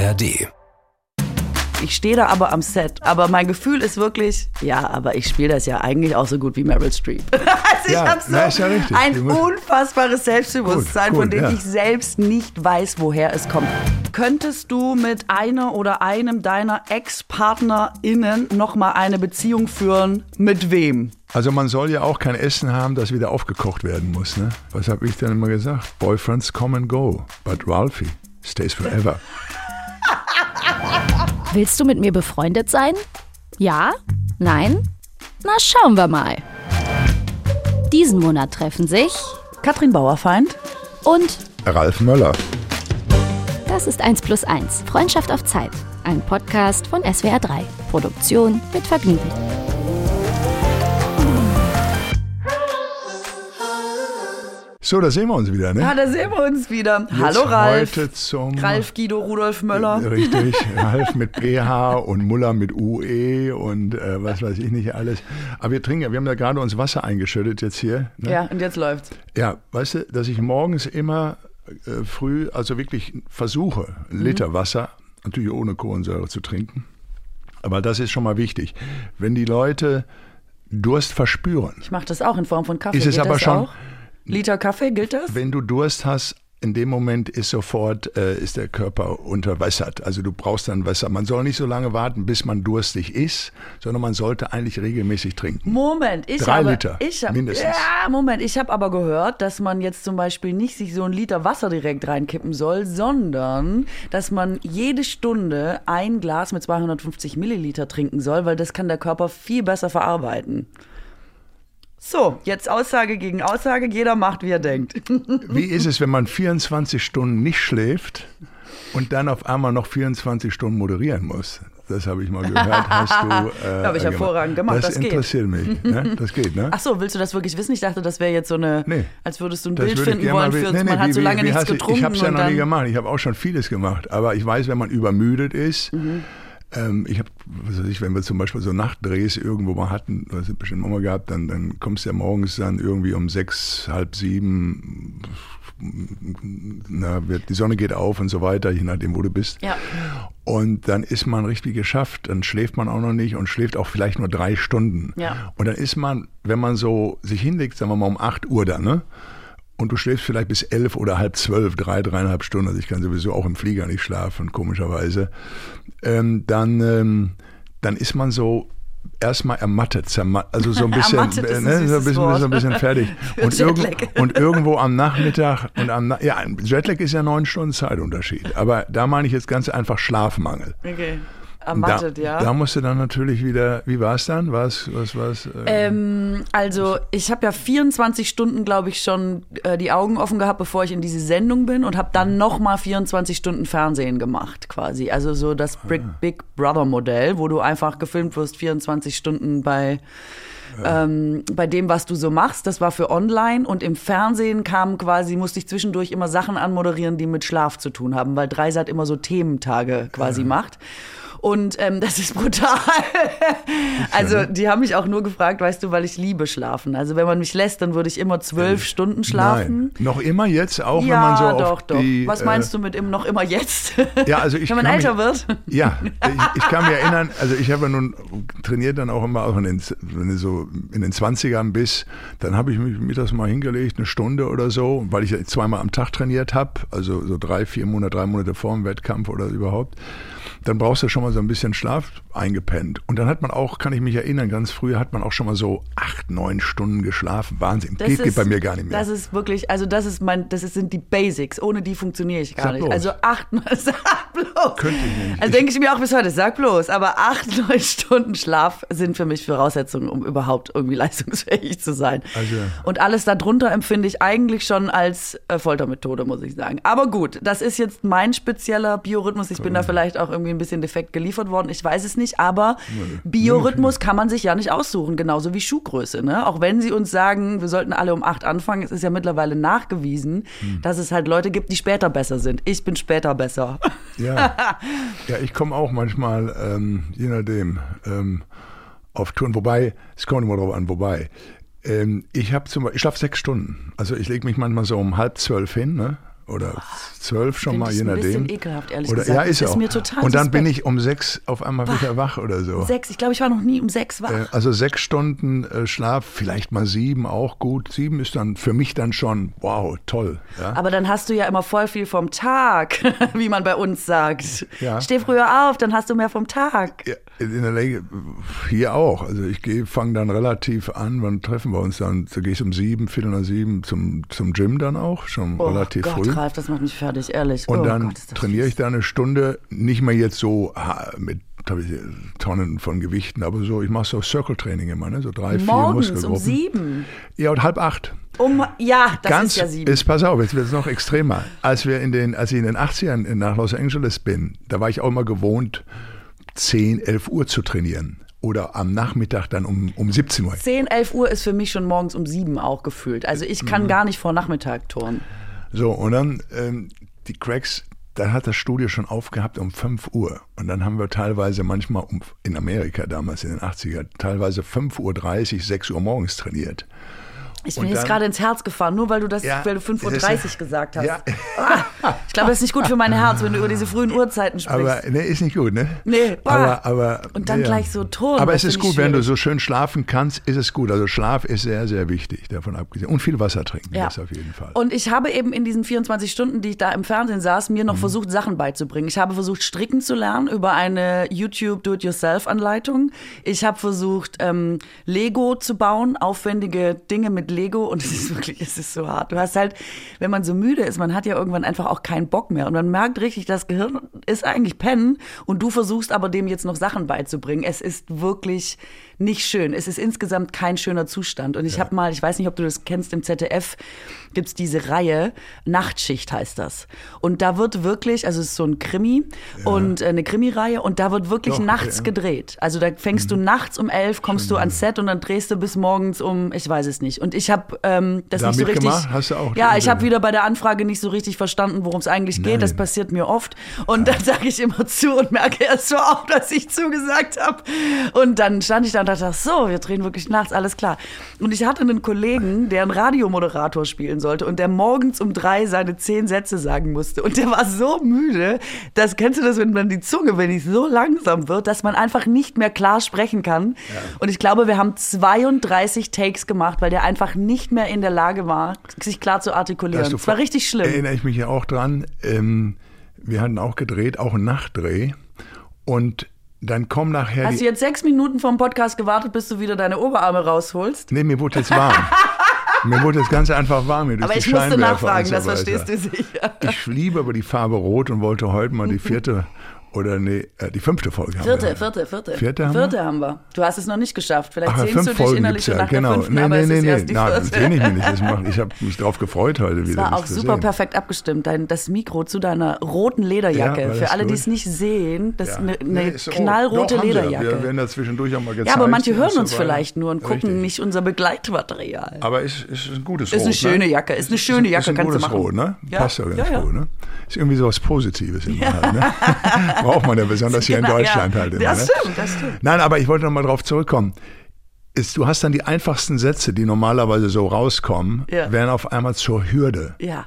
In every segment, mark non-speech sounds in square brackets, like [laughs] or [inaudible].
ARD. Ich stehe da aber am Set. Aber mein Gefühl ist wirklich, ja, aber ich spiele das ja eigentlich auch so gut wie Meryl Streep. [laughs] also ich Ja, habe so na, ist ja richtig. ein unfassbares Selbstbewusstsein, Gut, gut, von dem ja. ich selbst nicht weiß, woher es kommt. Könntest du mit einer oder einem deiner Ex-PartnerInnen nochmal eine Beziehung führen? Mit wem? Also man soll ja auch kein Essen haben, das wieder aufgekocht werden muss. Ne? Was habe ich denn immer gesagt? Boyfriends come and go, but Ralphie stays forever. Willst du mit mir befreundet sein? Ja? Nein? Na, schauen wir mal. Diesen Monat treffen sich Katrin Bauerfeind? und Ralf Möller. das ist 1 plus 1. Freundschaft auf Zeit. Ein Podcast von SWR 3. Produktion mit Vergnügen. So, da sehen wir uns wieder. Ne? Ja, da sehen wir uns wieder. Jetzt Hallo Ralf. Heute zum Ralf Guido Rudolf Möller. Richtig, [laughs] Ralf mit PH und Muller mit UE und äh, was weiß ich nicht alles. Aber wir trinken ja, wir haben ja gerade uns Wasser eingeschüttet jetzt hier. Ne? Ja, und jetzt läuft's. Ja, weißt du, dass ich morgens immer äh, früh, also wirklich versuche, einen Liter Wasser, natürlich ohne Kohlensäure zu trinken. Aber das ist schon mal wichtig. Wenn die Leute Durst verspüren, Ich mache das auch in Form von Kaffee. Ist es Geht aber schon- Auch? Liter Kaffee, gilt das? wenn du Durst hast, in dem Moment ist sofort äh, ist der Körper unterwässert. Also du brauchst dann Wasser. Man soll nicht so lange warten, bis man durstig ist, sondern man sollte eigentlich regelmäßig trinken. Moment, ich Drei habe, Liter, ich hab, mindestens. Ja, Moment, ich habe aber gehört, dass man jetzt zum Beispiel nicht sich so einen Liter Wasser direkt reinkippen soll, sondern dass man jede Stunde ein Glas mit 250 Milliliter trinken soll, weil das kann der Körper viel besser verarbeiten. So, jetzt Aussage gegen Aussage, jeder macht, wie er denkt. [laughs] Wie ist es, wenn man 24 Stunden nicht schläft und dann auf einmal noch 24 Stunden moderieren muss? Das habe ich mal gehört. Hast du, [laughs] äh, Habe ich hervorragend gemacht, Das, das interessiert mich. Ne? [laughs] Das geht, ne? Ach so, willst du das wirklich wissen? Ich dachte, das wäre jetzt so eine, Nee. als würdest du ein Das Bild ich finden wollen mal für uns. Nee, nee, man hat wie- so wie- lange nichts getrunken Ich habe es ja noch nie gemacht. Ich habe auch schon vieles gemacht. Aber ich weiß, wenn man übermüdet ist, Mhm. Ähm, ich habe, was weiß ich, wenn wir zum Beispiel so Nachtdrehs irgendwo mal hatten, das hat bestimmt mal gehabt, dann, dann kommst du ja morgens dann irgendwie um sechs, halb sieben, na, wird, die Sonne geht auf und so weiter, je nachdem, wo du bist. Ja. Und dann ist man richtig geschafft, dann schläft man auch noch nicht und schläft auch vielleicht nur drei Stunden. Ja. Und dann ist man, wenn man so sich hinlegt, sagen wir mal um 8 Uhr dann, ne? Und du schläfst vielleicht bis elf oder halb zwölf, drei, dreieinhalb Stunden, also ich kann sowieso auch im Flieger nicht schlafen, komischerweise, ähm, dann, ähm, dann ist man so erstmal ermattet, also so ein [laughs] bisschen, Ermattet ne, so ein bisschen, Wort. so ein bisschen fertig. [laughs] Und, irgend, und irgendwo am Nachmittag und am, Na- ja, Jetlag ist ja neun Stunden Zeitunterschied, aber da meine ich jetzt ganz einfach Schlafmangel. Okay. Ermattet, da, ja. Da musst du dann natürlich wieder, wie war es dann? Was, was, was? Äh, Ähm, also ich habe ja 24 Stunden, glaube ich, schon äh, die Augen offen gehabt, bevor ich in diese Sendung bin und habe dann nochmal 24 Stunden Fernsehen gemacht, quasi. Also so das Big, Big Brother Modell, wo du einfach gefilmt wirst 24 Stunden bei ähm, bei dem, was du so machst. Das war für online und im Fernsehen kamen quasi, musste ich zwischendurch immer Sachen anmoderieren, die mit Schlaf zu tun haben, weil Dreisat immer so Thementage quasi macht. Und ähm, das ist brutal. also die haben mich auch nur gefragt, weißt du, weil ich liebe schlafen. Also wenn man mich lässt, dann würde ich immer zwölf Stunden schlafen. Nein. Noch immer jetzt, auch Ja, wenn man so doch, auf doch. die, Was meinst du mit im, noch immer jetzt? Ja, also ich wenn man kann älter mich, wird? Ja, ich, ich kann mich erinnern, also ich habe ja nun trainiert dann auch immer, auch in den, wenn du so in den 20ern bist, dann habe ich mich mittags mal hingelegt, eine Stunde oder so, weil ich zweimal am Tag trainiert habe, also so drei, vier Monate, drei Monate vor dem Wettkampf oder überhaupt. Dann brauchst du schon mal so ein bisschen Schlaf eingepennt. Und dann hat man auch, kann ich mich erinnern, ganz früh hat man auch schon mal so acht, neun Stunden geschlafen. Wahnsinn. Das geht, geht ist- bei mir gar nicht mehr. Das ist wirklich, also das ist mein, das sind die Basics. Ohne die funktioniere ich gar Sag nicht. bloß. Also acht, [laughs] sag bloß. Könnte ich nicht. Also denke ich mir auch bis heute, sag bloß. Aber acht, [laughs] neun Stunden Schlaf sind für mich Voraussetzungen, um überhaupt irgendwie [laughs] leistungsfähig zu sein. Also- Und alles darunter empfinde ich eigentlich schon als äh, Foltermethode, muss ich sagen. Aber gut, das ist jetzt mein spezieller Biorhythmus. Ich bin da vielleicht auch irgendwie ein bisschen defekt geliefert worden. Ich weiß es nicht. Aber Biorhythmus kann man sich ja nicht aussuchen, genauso wie Schuhgröße. Ne? Auch wenn sie uns sagen, wir sollten alle um acht anfangen, es ist ja mittlerweile nachgewiesen, Hm. dass es halt Leute gibt, die später besser sind. Ich bin später besser. Ja, [laughs] ja ich komme auch manchmal, ähm, je nachdem, ähm, auf Touren. Wobei, es kommt immer drauf an, wobei. Ähm, ich habe zum Beispiel, ich schlafe sechs Stunden. Also ich lege mich manchmal so um halb zwölf hin, ne? Oder zwölf schon mal, je ein nachdem. bisschen ekelhaft, ehrlich oder, gesagt. Ja, ist, ist auch. mir total Und dann bin suspekt. ich um sechs auf einmal wieder wach oder so. Sechs, ich glaube, ich war noch nie um sechs wach. Äh, Also sechs Stunden äh, Schlaf, vielleicht mal sieben, auch gut. Sieben ist dann für mich dann schon, wow, toll. Ja? Aber dann hast du ja immer voll viel vom Tag, [laughs] wie man bei uns sagt. Ja. Steh früher auf, dann hast du mehr vom Tag. Ja, in der Regel hier auch. Also ich gehe, fange dann relativ an, wann treffen wir uns dann? Da gehe ich um sieben, viertel nach sieben zum, zum Gym dann auch, schon Oh relativ Gott, früh. Ralf, das macht mich fertig, ehrlich. Und oh dann Gott, trainiere ich da eine Stunde, nicht mehr jetzt so mit ich Tonnen von Gewichten, aber so, ich mache so Circle-Training immer, ne? so drei, vier Morgens um Muskelgruppen. sieben. Ja, und halb acht. Um, ja, das Ganz, ist ja sieben. Ist, pass auf, jetzt wird es noch extremer. Als, wir in den, als ich in den 80ern nach Los Angeles bin, da war ich auch immer gewohnt, 10, 11 Uhr zu trainieren. Oder am Nachmittag dann um, um 17 Uhr. 10, 11 Uhr ist für mich schon morgens um sieben auch gefühlt. Also ich Mhm. kann gar nicht vor Nachmittag turnen. So, und dann ähm, die Cracks, da hat das Studio schon aufgehabt um 5 Uhr. Und dann haben wir teilweise manchmal um, in Amerika damals in den 80er, teilweise 5.30 Uhr, 6 Uhr morgens trainiert. Ich bin jetzt gerade ins Herz gefahren, nur weil du das, Ja, weil du 5.30 das Uhr gesagt hast. Ja. Ah, ich glaube, das ist nicht gut für mein Herz, wenn du über diese frühen Uhrzeiten sprichst. Aber ne, ist nicht gut, ne? Nee, bah. aber, aber Und dann ja. gleich so Ton, Aber es ist gut, wenn du so schön schlafen kannst, ist es gut. Also Schlaf ist sehr, sehr wichtig, davon abgesehen. Und viel Wasser trinken, Ja. das auf jeden Fall. Und ich habe eben in diesen 24 Stunden, die ich da im Fernsehen saß, mir Mhm. noch versucht, Sachen beizubringen. Ich habe versucht, stricken zu lernen über eine YouTube Do-it-yourself-Anleitung. Ich habe versucht, ähm, Lego zu bauen, aufwendige Dinge mit Lego. Und es ist wirklich, es ist so hart. Du hast halt, wenn man so müde ist, man hat ja irgendwann einfach auch keinen Bock mehr. Und man merkt richtig, das Gehirn ist eigentlich pennen. Und du versuchst aber dem jetzt noch Sachen beizubringen. Es ist wirklich nicht schön. Es ist insgesamt kein schöner Zustand. Und ich habe mal, ich weiß nicht, ob du das kennst, im ZDF gibt's diese Reihe, Nachtschicht heißt das. Und da wird wirklich, also es ist so ein Krimi und äh, eine Krimireihe und da wird wirklich Doch, nachts ja. Mhm. gedreht. Also da fängst du nachts um elf, kommst du ans Set und dann drehst du bis morgens um, ich weiß es nicht. Und ich habe ähm, das Da nicht so richtig. mitgemacht? Hast du auch ja, ich habe wieder bei der Anfrage nicht so richtig verstanden, worum es eigentlich geht. Das Nein. passiert mir oft. Und dann sage ich immer zu und merke erst so auf, dass ich zugesagt habe. Und dann stand ich da und dachte, ach so, wir drehen wirklich nachts, alles klar. Und ich hatte einen Kollegen, der einen Radiomoderator spielen sollte und der morgens um drei seine zehn Sätze sagen musste. Und der war so müde, das kennst du das, wenn man die Zunge, wenn die so langsam wird, dass man einfach nicht mehr klar sprechen kann. Und ich glaube, wir haben 32 Takes gemacht, weil der einfach nicht mehr in der Lage war, sich klar zu artikulieren. Es war richtig schlimm. Erinnere ich mich ja auch dran. Ähm, wir hatten auch gedreht, auch einen Nachtdreh. Und dann kommen nachher Hast du jetzt sechs Minuten vom Podcast gewartet, bis du wieder deine Oberarme rausholst? Nee, mir wurde jetzt warm. [laughs] mir wurde jetzt ganz einfach warm. Hier Aber ich musste nachfragen, so das verstehst du sicher. Ich liebe aber die Farbe Rot und wollte heute mal die vierte [laughs] oder nee, äh, die fünfte Folge haben. Vierte, wir. vierte, vierte. Vierte haben wir? vierte haben wir. Du hast es noch nicht geschafft. Vielleicht Ach, ja, sehnst du dich Folgen innerlich ja, nach genau. der fünften, nee, aber nee, es nee, ist nee. Nein, das sehne ich mich nicht. Das mach, [laughs] ich habe mich drauf gefreut heute Es wieder. war das auch super sehen. perfekt abgestimmt. Dein, das Mikro zu deiner roten Lederjacke. Ja, war Für alle, die es nicht sehen, das ist eine, eine Nee, ist rot. knallrote Doch, ja. Lederjacke. Wir werden da zwischendurch auch mal gezeigt. ja, aber manche hören uns vielleicht nur und gucken Richtig. nicht unser Begleitmaterial. Aber ist, ist ein gutes Ist Rot. eine schöne ne? Jacke, ist eine schöne Ist Jacke, ein kannst du gutes machen. Rot, ne? Ja, Passt ja ganz ja, ja. gut, ne? Ist irgendwie so was Positives immer halt, ne? [laughs] [laughs] Braucht man ja besonders hier in Genau, Deutschland ja. halt immer, Das ne? stimmt, das stimmt. Nein, aber ich wollte noch mal drauf zurückkommen. Ist, du hast dann die einfachsten Sätze, die normalerweise so rauskommen, Ja. werden auf einmal zur Hürde. Ja.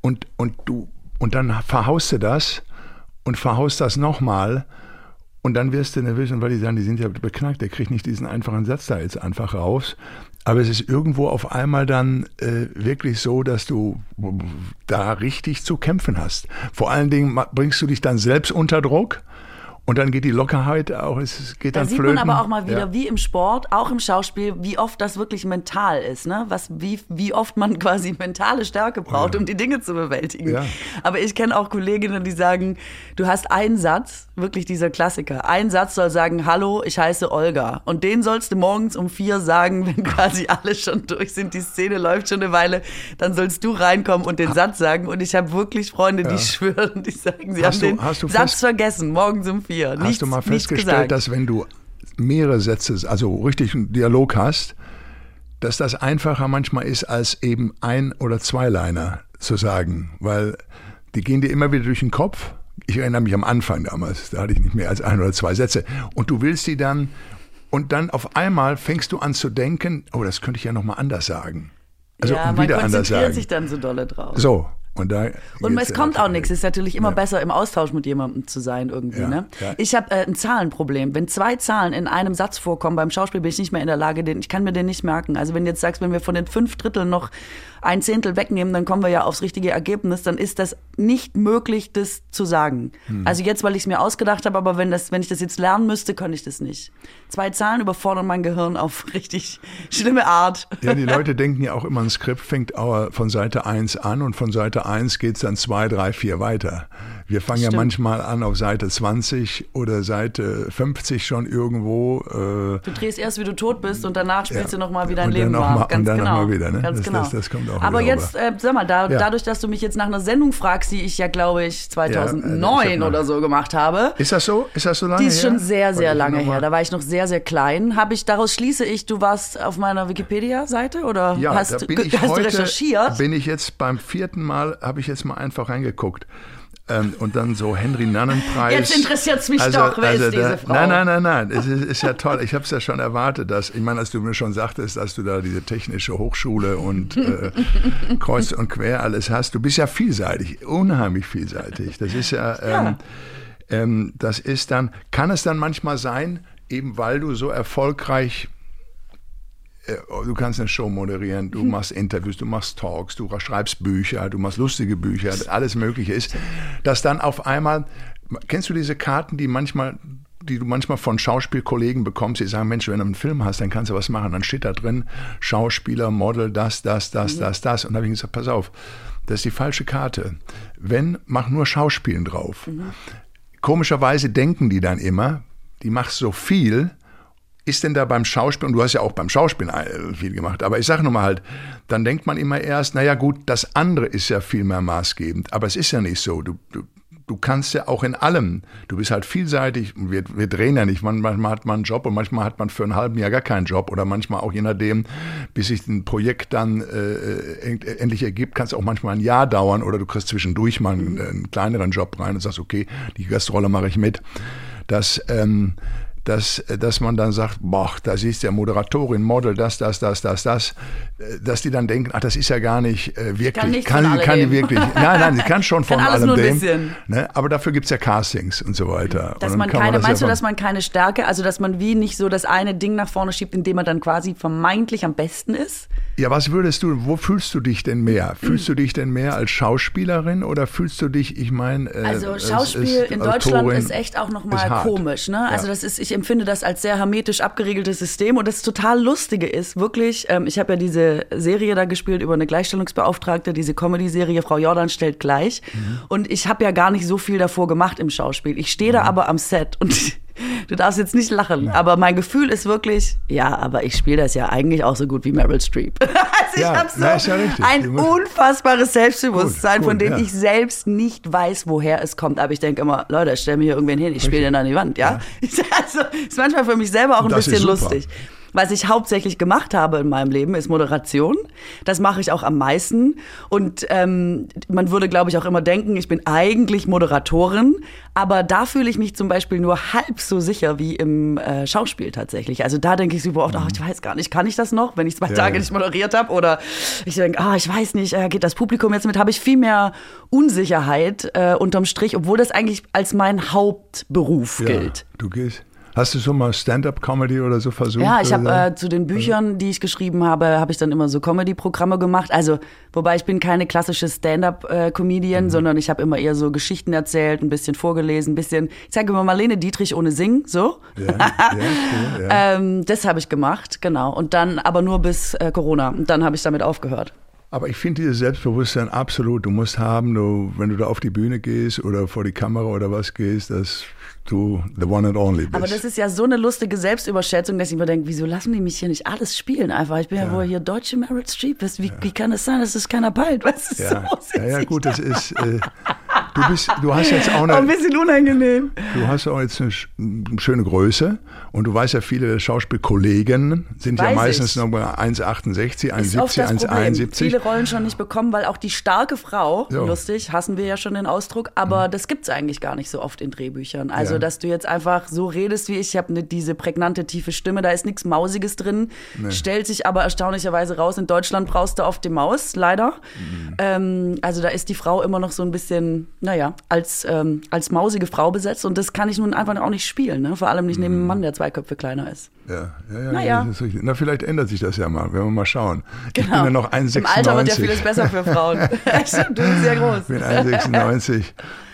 Und, und du, und dann verhaust du das und verhaust das nochmal. Und dann wirst du nervös, und weil die sagen, die sind ja beknackt, der kriegt nicht diesen einfachen Satz da jetzt einfach raus. Aber es ist irgendwo auf einmal dann äh, wirklich so, dass du da richtig zu kämpfen hast. Vor allen Dingen bringst du dich dann selbst unter Druck und dann geht die Lockerheit auch, es geht Da dann sieht flöten. man aber auch mal wieder, Ja. wie im Sport, auch im Schauspiel, wie oft das wirklich mental ist, ne? Was, wie, wie oft man [laughs] quasi mentale Stärke braucht, Ja. um die Dinge zu bewältigen. Ja. Aber ich kenne auch Kolleginnen, die sagen, du hast einen Satz, wirklich dieser Klassiker. Ein Satz soll sagen, hallo, ich heiße Olga. Und den sollst du morgens um vier sagen, [laughs] wenn quasi alle schon durch sind, die Szene läuft schon eine Weile, dann sollst du reinkommen und den Satz sagen. Und ich habe wirklich Freunde, die [laughs] schwören, die sagen, sie Hast haben du- den Satz vergessen, morgens um vier. Hast nichts, du mal festgestellt, dass wenn du mehrere Sätze, also richtig einen Dialog hast, dass das einfacher manchmal ist, als eben ein- oder Zweiliner zu sagen, weil die gehen dir immer wieder durch den Kopf. Ich erinnere mich am Anfang damals, da hatte ich nicht mehr als ein oder zwei Sätze. Und du willst die dann, und dann auf einmal fängst du an zu denken, oh, das könnte ich ja nochmal anders sagen. Also ja, und man wieder anders konzentriert sagen. sich dann so dolle drauf. So. Und, da und es kommt auch nichts. Es ist natürlich immer Ja. besser, im Austausch mit jemandem zu sein irgendwie. Ja, Ne? ja. Ich habe äh, ein Zahlenproblem. Wenn zwei Zahlen in einem Satz vorkommen beim Schauspiel, bin ich nicht mehr in der Lage, den, ich kann mir den nicht merken. Also wenn du jetzt sagst, wenn wir von den fünf Dritteln noch ein Zehntel wegnehmen, dann kommen wir ja aufs richtige Ergebnis, dann ist das nicht möglich, das zu sagen. Hm. Also jetzt, weil ich es mir ausgedacht habe, aber wenn, das, wenn ich das jetzt lernen müsste, könnte ich das nicht. Zwei Zahlen überfordern mein Gehirn auf [laughs] richtig schlimme Art. Ja, die Leute denken ja auch immer, ein Skript fängt von Seite 1 an und von Seite 1 geht's dann 2, 3, 4 weiter. Wir fangen ja Stimmt. manchmal an auf Seite 20 oder Seite 50 schon irgendwo. Äh, Du drehst erst, wie du tot bist und danach spielst Ja. du noch mal, wie dein Und dann Leben noch war. mal- und Ganz dann noch genau. mal wieder, ne? Ganz Das- genau. das- das kommt auch Aber wieder jetzt, äh, sag mal, da, Ja. dadurch, dass du mich jetzt nach einer Sendung fragst, die ich ja, glaube ich, 2009 Ja, äh, ich oder so gemacht habe. ist das so? Ist das so lange Die ist schon her? sehr, sehr lange her. Da war ich noch sehr, sehr klein. Habe ich, daraus schließe ich, du warst auf meiner Wikipedia-Seite oder Ja, hast, da du- bin ich hast heute, du recherchiert? bin ich jetzt beim vierten Mal, habe ich jetzt mal einfach reingeguckt. Ähm, und dann so Henry Nannenpreis. Jetzt interessiert's mich doch, wer ist diese Frau? Nein, nein, nein, nein. Es ist, ist ja toll. Ich habe es ja schon erwartet, dass, ich meine, als du mir schon sagtest, dass du da diese technische Hochschule und äh, [laughs] kreuz und quer alles hast. Du bist ja vielseitig, unheimlich vielseitig. Das ist ja, ähm, Ja. Ähm, das ist dann, kann es dann manchmal sein, eben weil du so erfolgreich du kannst eine Show moderieren, du machst Interviews, du machst Talks, du schreibst Bücher, du machst lustige Bücher, alles Mögliche ist, dass dann auf einmal, kennst du diese Karten, die manchmal die du manchmal von Schauspielkollegen bekommst, die sagen, Mensch, wenn du einen Film hast, dann kannst du was machen. Dann steht da drin, Schauspieler, Model, das, das, das, das, das. Und da habe ich gesagt, pass auf, das ist die falsche Karte. Wenn, mach nur Schauspielen drauf. Komischerweise denken die dann immer, die machst so viel, ist denn da beim Schauspiel, und du hast ja auch beim Schauspiel äh, viel gemacht, aber ich sage nur mal halt, dann denkt man immer erst, naja gut, das andere ist ja viel mehr maßgebend, aber es ist ja nicht so. Du, du, du kannst ja auch in allem, du bist halt vielseitig, wir, wir drehen ja nicht, Man- manchmal hat man einen Job und manchmal hat man für einen halben Jahr gar keinen Job oder manchmal auch je nachdem, bis sich ein Projekt dann äh, end- endlich ergibt, kann es auch manchmal ein Jahr dauern oder du kriegst zwischendurch mal einen, einen kleineren Job rein und sagst, okay, die Gastrolle mache ich mit. Das, ähm, dass, dass man dann sagt, boah, da siehst du ja Moderatorin, Model, das, das, das, das, das, äh, dass die dann denken, ach, das ist ja gar nicht äh, wirklich. Kann kann, kann die wirklich. Nein, nein, sie kann schon [laughs] von Kann allem dem. Ne? Aber dafür gibt's ja Castings und so weiter. Dass man keine, das ja meinst du, von- dass man keine Stärke, also dass man wie nicht so das eine Ding nach vorne schiebt, indem man dann quasi vermeintlich am besten ist? Ja, was würdest du, wo fühlst du dich denn mehr? Fühlst du dich denn mehr als Schauspielerin oder fühlst du dich, ich meine, äh, Also es Schauspiel in Deutschland Autorin, ist echt auch nochmal komisch. Ne? Also Ja. das ist, ich empfinde das als sehr hermetisch abgeriegeltes System und das total Lustige ist wirklich, ähm, ich habe ja diese Serie da gespielt über eine Gleichstellungsbeauftragte, diese Comedy-Serie Frau Jordan stellt gleich Mhm. und ich habe ja gar nicht so viel davor gemacht im Schauspiel. Ich stehe Mhm. da aber am Set und [laughs] du darfst jetzt nicht lachen, aber mein Gefühl ist wirklich, ja, aber ich spiele das ja eigentlich auch so gut wie Meryl Streep. [laughs] ich Ja, habe so ja ein unfassbares Selbstbewusstsein, Gut, von gut, dem ja. ich selbst nicht weiß, woher es kommt. Aber ich denke immer, Leute, stell mir hier irgendwen hin, ich spiele den an die Wand, ja? [laughs] Also, ist manchmal für mich selber auch ein Das bisschen lustig. Was ich hauptsächlich gemacht habe in meinem Leben, ist Moderation. Das mache ich auch am meisten. Und ähm, man würde, glaube ich, auch immer denken, ich bin eigentlich Moderatorin. Aber da fühle ich mich zum Beispiel nur halb so sicher wie im äh, Schauspiel tatsächlich. Also da denke ich super oft, ach, ich weiß gar nicht, kann ich das noch, wenn ich zwei Ja, Tage ja. nicht moderiert habe? Oder ich denke, ah, ich weiß nicht, äh, geht das Publikum jetzt mit? Habe ich viel mehr Unsicherheit äh, unterm Strich, obwohl das eigentlich als mein Hauptberuf ja, gilt. Du gehst. Hast du schon mal Stand-up-Comedy oder so versucht? Ja, ich habe äh, zu den Büchern, die ich geschrieben habe, habe ich dann immer so Comedy-Programme gemacht. Also, wobei ich bin keine klassische Stand-up-Comedian, Mhm. sondern ich habe immer eher so Geschichten erzählt, ein bisschen vorgelesen, ein bisschen, ich sage immer Marlene Dietrich ohne Singen, so. ja, ja, cool, ja. [laughs] Ähm, das habe ich gemacht, genau. Und dann aber nur bis äh, Corona. Und dann habe ich damit aufgehört. Aber ich finde dieses Selbstbewusstsein absolut. Du musst haben, du, wenn du da auf die Bühne gehst oder vor die Kamera oder was gehst, dass du the one and only bist. Aber das ist ja so eine lustige Selbstüberschätzung, dass ich mir denke, wieso lassen die mich hier nicht alles spielen einfach? Ich bin ja, wohl hier deutsche Meryl Streep. Wie, wie kann es sein, dass es keiner peilt? Was ist ja. so? ja, ja, gut, das ist, äh, du bist, du hast jetzt auch eine, ein bisschen unangenehm. du hast auch jetzt eine schöne Größe und du weißt ja, viele Schauspielkollegen sind Weiß ja meistens ich. noch bei 1,68, 1,70, 1,71. Viele Rollen schon nicht bekommen, weil auch die starke Frau, so. lustig, hassen wir ja schon den Ausdruck, aber mhm. das gibt es eigentlich gar nicht so oft in Drehbüchern. Also, ja. dass du jetzt einfach so redest wie ich, ich habe ne, diese prägnante, tiefe Stimme, da ist nichts Mausiges drin, nee. stellt sich aber erstaunlicherweise raus, in Deutschland brauchst du oft die Maus, leider. Mhm. Ähm, also da ist die Frau immer noch so ein bisschen, naja, als, ähm, als mausige Frau besetzt und das kann ich nun einfach auch nicht spielen, ne? vor allem nicht neben einem Mann, der zwei Köpfe kleiner ist. Ja, ja, ja. Naja. Na, vielleicht ändert sich das ja mal, wenn wir mal schauen. Genau. Ich bin ja noch 1,96. Im Alter wird ja vieles besser für Frauen. [laughs] du bist sehr groß. Ich bin 1,96.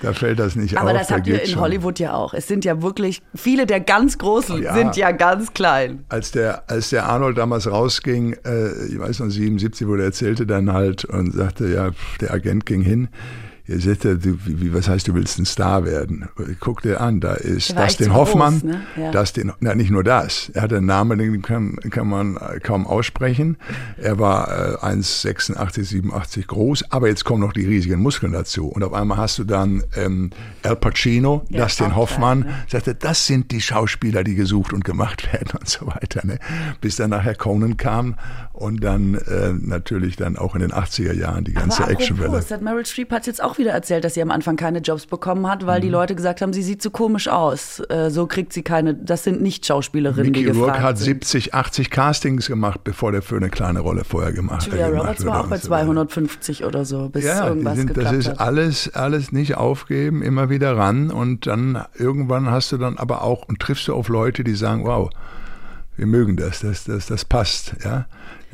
Da fällt das nicht Aber auf. Aber das habt ihr in schon. Hollywood ja auch. Es sind ja wirklich, viele der ganz Großen ja. sind ja ganz klein. Als der, als der Arnold damals rausging, äh, ich weiß noch, 77, wo der erzählte dann halt und sagte, ja, der Agent ging hin er sagte, du, wie, was heißt, du willst ein Star werden? Guck dir an, da ist Dustin Hoffmann, groß, ne? ja. Dustin, na, nicht nur das, er hat einen Namen, den kann, kann man kaum aussprechen. Er war äh, 1,86, 87 groß, aber jetzt kommen noch die riesigen Muskeln dazu. Und auf einmal hast du dann ähm, Al Pacino, ja, Dustin Hoffmann, klar, ne? sagte, das sind die Schauspieler, die gesucht und gemacht [laughs] werden und so weiter. Ne? Bis dann nachher Conan kam und dann äh, natürlich dann auch in den 80er Jahren die ganze Actionwelle. Meryl Streep hat jetzt auch wieder erzählt, dass sie am Anfang keine Jobs bekommen hat, weil mhm. die Leute gesagt haben, sie sieht zu so komisch aus. Äh, so kriegt sie keine, das sind nicht Schauspielerinnen, Mickey die gefragt Rourke hat sind. 70, 80 Castings gemacht, bevor der für eine kleine Rolle vorher gemacht hat. Julia Roberts war auch bei 250 oder so, bis ja, irgendwas sind, Das ist alles, alles nicht aufgeben, immer wieder ran und dann irgendwann hast du dann aber auch und triffst du auf Leute, die sagen, wow, wir mögen das, das, das, das passt, ja.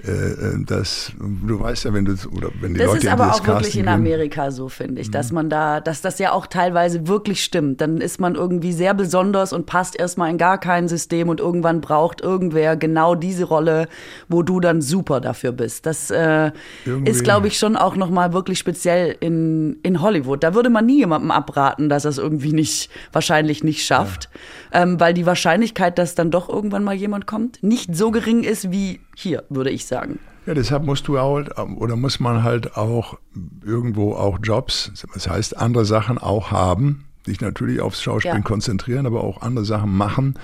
Äh, äh, das, du weißt ja, wenn du oder wenn die das Leute ist aber auch wirklich in Amerika so, finde ich, mhm. dass man da, dass das ja auch teilweise wirklich stimmt. Dann ist man irgendwie sehr besonders und passt erstmal in gar kein System und irgendwann braucht irgendwer genau diese Rolle, wo du dann super dafür bist. Das äh, ist, glaube ich, schon auch nochmal wirklich speziell in, in Hollywood. Da würde man nie jemandem abraten, dass er es irgendwie nicht, wahrscheinlich nicht schafft, ja. ähm, weil die Wahrscheinlichkeit, dass dann doch irgendwann mal jemand kommt, nicht so gering ist wie hier, würde ich sagen. Ja, deshalb musst du halt, oder muss man halt auch irgendwo auch Jobs, das heißt andere Sachen auch haben, sich natürlich aufs Schauspielen ja. konzentrieren, aber auch andere Sachen machen.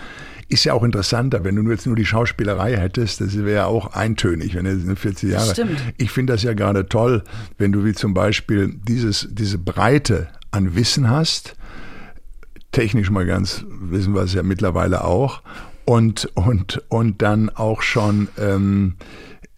Ist ja auch interessanter, wenn du jetzt nur die Schauspielerei hättest, das wäre ja auch eintönig, wenn du 40 Jahre. Stimmt. Ich finde das ja gerade toll, wenn du wie zum Beispiel dieses, diese Breite an Wissen hast, technisch mal ganz, wissen wir es ja mittlerweile auch, und, und, und dann auch schon ähm,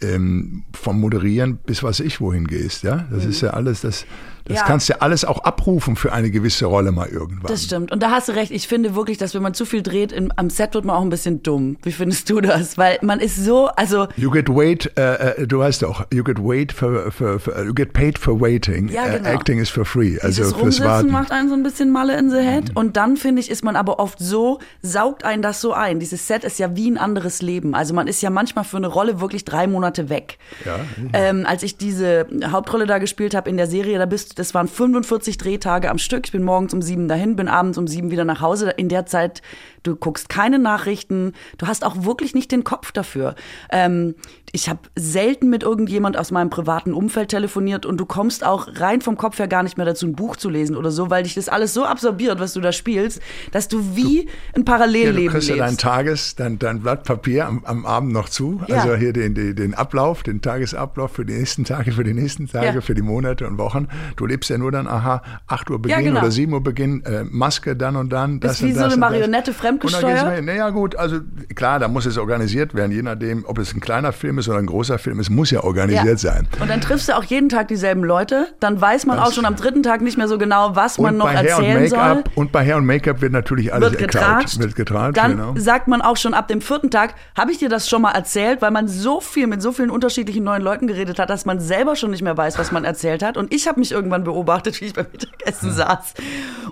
ähm, vom Moderieren bis was ich wohin gehst. Ja, das mhm. ist ja alles das. Das ja. kannst du ja alles auch abrufen für eine gewisse Rolle mal irgendwann. Das stimmt. Und da hast du recht. Ich finde wirklich, dass wenn man zu viel dreht, in, am Set wird man auch ein bisschen dumm. Wie findest du das? Weil man ist so, also. You get wait, uh, du weißt doch, you get wait for, for, for you get paid for waiting. Ja, genau. Uh, acting is for free. Also Dieses fürs Warten. macht einen so ein bisschen Malle in the head. Mhm. Und dann finde ich, ist man aber oft so, saugt einen das so ein. Dieses Set ist ja wie ein anderes Leben. Also man ist ja manchmal für eine Rolle wirklich drei Monate weg. Ja. Ähm, als ich diese Hauptrolle da gespielt habe in der Serie, da bist, das waren 45 45 Drehtage am Stück. Ich bin morgens um sieben dahin, bin abends um sieben wieder nach Hause. In der Zeit, du guckst keine Nachrichten, du hast auch wirklich nicht den Kopf dafür. Ähm, ich habe selten mit irgendjemand aus meinem privaten Umfeld telefoniert und du kommst auch rein vom Kopf her gar nicht mehr dazu, ein Buch zu lesen oder so, weil dich das alles so absorbiert, was du da spielst, dass du wie du, ein Parallelleben ja, du kriegst lebst. Ja dein Tages, dein, dein Blatt Papier am, am Abend noch zu, ja. also hier den, den, den Ablauf, den Tagesablauf für die nächsten Tage, für die nächsten Tage, ja. für die Monate und Wochen. Du lebst ja nur dann, aha, 8 Uhr Beginn genau. oder 7 Uhr Beginn, äh, Maske dann und dann. Das Bist wie so eine Marionette fremdgesteuert. Naja gut, also klar, da muss es organisiert werden, je nachdem, ob es ein kleiner Film ist ist oder ein großer Film, es muss ja organisiert ja. sein. Und dann triffst du auch jeden Tag dieselben Leute, dann weiß man das auch schon am dritten Tag nicht mehr so genau, was man noch erzählen soll. Und bei Hair und Make-up wird natürlich alles wird getratscht. Wird getratscht dann genau. sagt man auch schon ab dem vierten Tag, habe ich dir das schon mal erzählt, weil man so viel mit so vielen unterschiedlichen neuen Leuten geredet hat, dass man selber schon nicht mehr weiß, was man erzählt hat. Und ich habe mich irgendwann beobachtet, wie ich beim Mittagessen ja. saß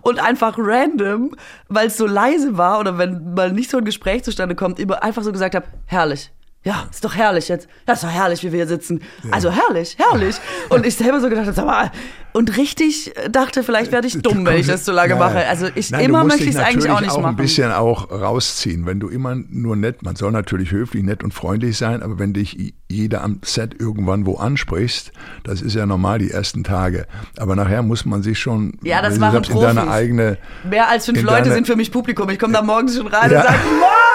und einfach random, weil es so leise war oder wenn mal nicht so ein Gespräch zustande kommt, immer einfach so gesagt habe, herrlich Ja, ist doch herrlich jetzt. Ja, ist doch herrlich, wie wir hier sitzen. Also herrlich, herrlich. [laughs] Und ich selber so gedacht, sag mal, und richtig dachte, vielleicht werde ich dumm, wenn ich das so lange Ja. mache. Also ich Nein, immer möchte ich es eigentlich auch nicht auch machen. ein bisschen auch rausziehen. Wenn du immer nur nett, man soll natürlich höflich, nett und freundlich sein, aber wenn dich jeder am Set irgendwann wo ansprichst, das ist ja normal die ersten Tage. Aber nachher muss man sich schon Ja, das machen sagst, in deine eigene Mehr als fünf Leute deine- sind für mich Publikum. Ich komme da morgens schon rein Ja. und sage, [laughs]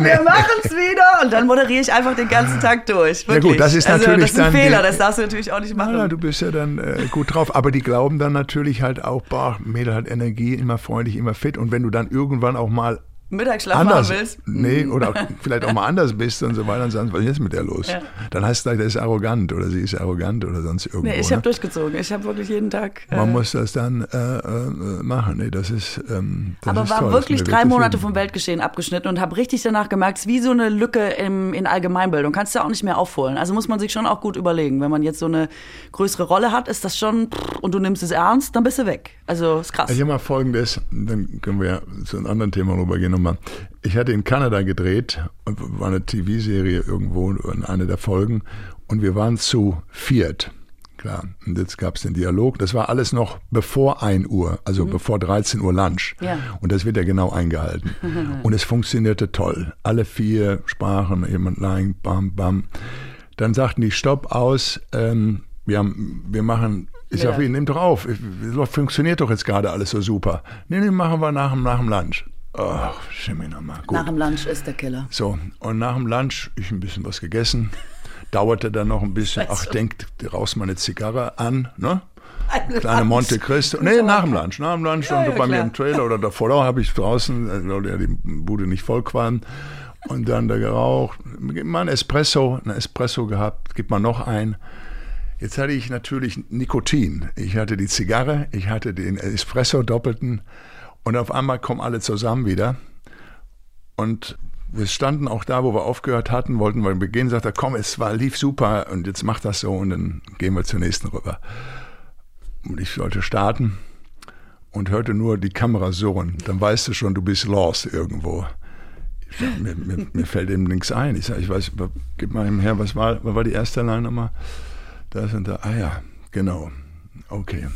wir machen's wieder. Und dann moderiere ich einfach den ganzen Tag durch. Ja, Wirklich. gut, das ist also, natürlich das ist ein dann Fehler, das darfst du natürlich auch nicht machen. Ja, du bist ja dann äh, gut drauf. Aber die glauben dann natürlich halt auch, boah, Mädel hat Energie, immer freundlich, immer fit. Und wenn du dann irgendwann auch mal Mittagsschlaf anders, machen willst. nee, oder [laughs] vielleicht auch mal anders bist und so weiter, sagen, sie, was ist jetzt mit der los? Ja. Dann heißt es gleich, der ist arrogant oder sie ist arrogant oder sonst irgendwo. Nee, ich ne? habe durchgezogen. Ich habe wirklich jeden Tag. äh, Man muss das dann äh, äh, machen. Nee, das ist, ähm, das aber ist war toll. wirklich drei mir Monate vom Weltgeschehen abgeschnitten und habe richtig danach gemerkt, es ist wie so eine Lücke im, in Allgemeinbildung. Kannst du auch nicht mehr aufholen. Also muss man sich schon auch gut überlegen. Wenn man jetzt so eine größere Rolle hat, ist das schon, und du nimmst es ernst, dann bist du weg. Also ist krass. Ich habe mal folgendes, dann können wir ja zu einem anderen Thema rübergehen nochmal. Ich hatte in Kanada gedreht, war eine TV-Serie irgendwo, in einer der Folgen, und wir waren zu viert. Klar, und jetzt gab es den Dialog. Das war alles noch bevor 1 Uhr, also bevor 13 Uhr Lunch. Ja. Und das wird ja genau eingehalten. [laughs] und es funktionierte toll. Alle vier sprachen, jemand lang, bam, bam. Dann sagten die, stopp, aus, ähm, wir, haben, wir machen, ich sag, Ja. nimm doch auf, funktioniert doch jetzt gerade alles so super. Nee, nee, machen wir nach, dem- nach dem Lunch. Ach, Schimmel nochmal, gut. Nach dem Lunch ist der Killer. So, und nach dem Lunch, ich ein bisschen was gegessen, dauerte dann noch ein bisschen, ach, ich denk, raus mal eine Zigarre an, ne? Kleine Monte Cristo. Nee, nach dem Lunch. Nach dem Lunch Ja, und ja, bei mir klar. im Trailer oder davor da habe ich draußen, äh, weil ja die Bude nicht voll qualm. Und dann da geraucht. Gib mal ein Espresso, ein Espresso gehabt, gib mal noch ein. Jetzt hatte ich natürlich Nikotin. Ich hatte die Zigarre, ich hatte den Espresso doppelten und auf einmal kommen alle zusammen wieder. Und wir standen auch da, wo wir aufgehört hatten, wollten wir beginnen, sagte er, komm, es war, lief super und jetzt mach das so und dann gehen wir zur nächsten rüber. Und ich sollte starten und hörte nur die Kamera surren. Dann weißt du schon, du bist lost irgendwo. Sag, mir, mir, mir fällt eben nichts ein. Ich sage, ich weiß, gib mal eben her, was war, was war die erste Line nochmal? Das und da. Ah ja, genau. Okay.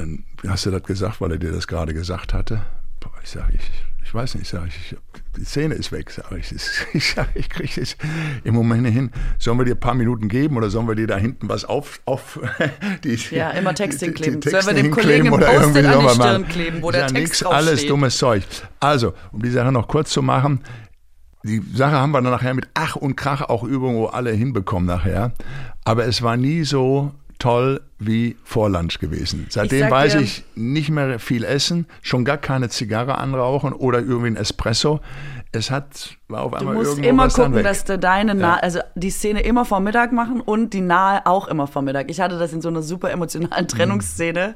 Dann hast du das gesagt, weil er dir das gerade gesagt hatte. Boah, ich sage, ich, ich weiß nicht, sag ich, die Szene ist weg, sage ich. [laughs] Ich, sag, ich kriege es im Moment nicht hin. Sollen wir dir ein paar Minuten geben oder sollen wir dir da hinten was auf, auf [laughs] die, Ja, immer Texting die- die kleben. Texte Sollen wir dem hinkleben Kollegen oder irgendwie an die Stirn kleben, wo der sag, Text nix, alles dummes Zeug. Also, um die Sache noch kurz zu machen, die Sache haben wir dann nachher mit Ach und Krach auch irgendwo alle hinbekommen nachher. Aber es war nie so toll wie vor Lunch gewesen. Seitdem sag weiß dir- ich nicht mehr viel essen, schon gar keine Zigarre anrauchen oder irgendwie ein Espresso. Es hat, war auf Du einmal musst irgendwo immer gucken, weg. dass du deine nahe, also die Szene immer vor Mittag machen und die nahe auch immer vor Mittag. Ich hatte das in so einer super emotionalen Trennungsszene.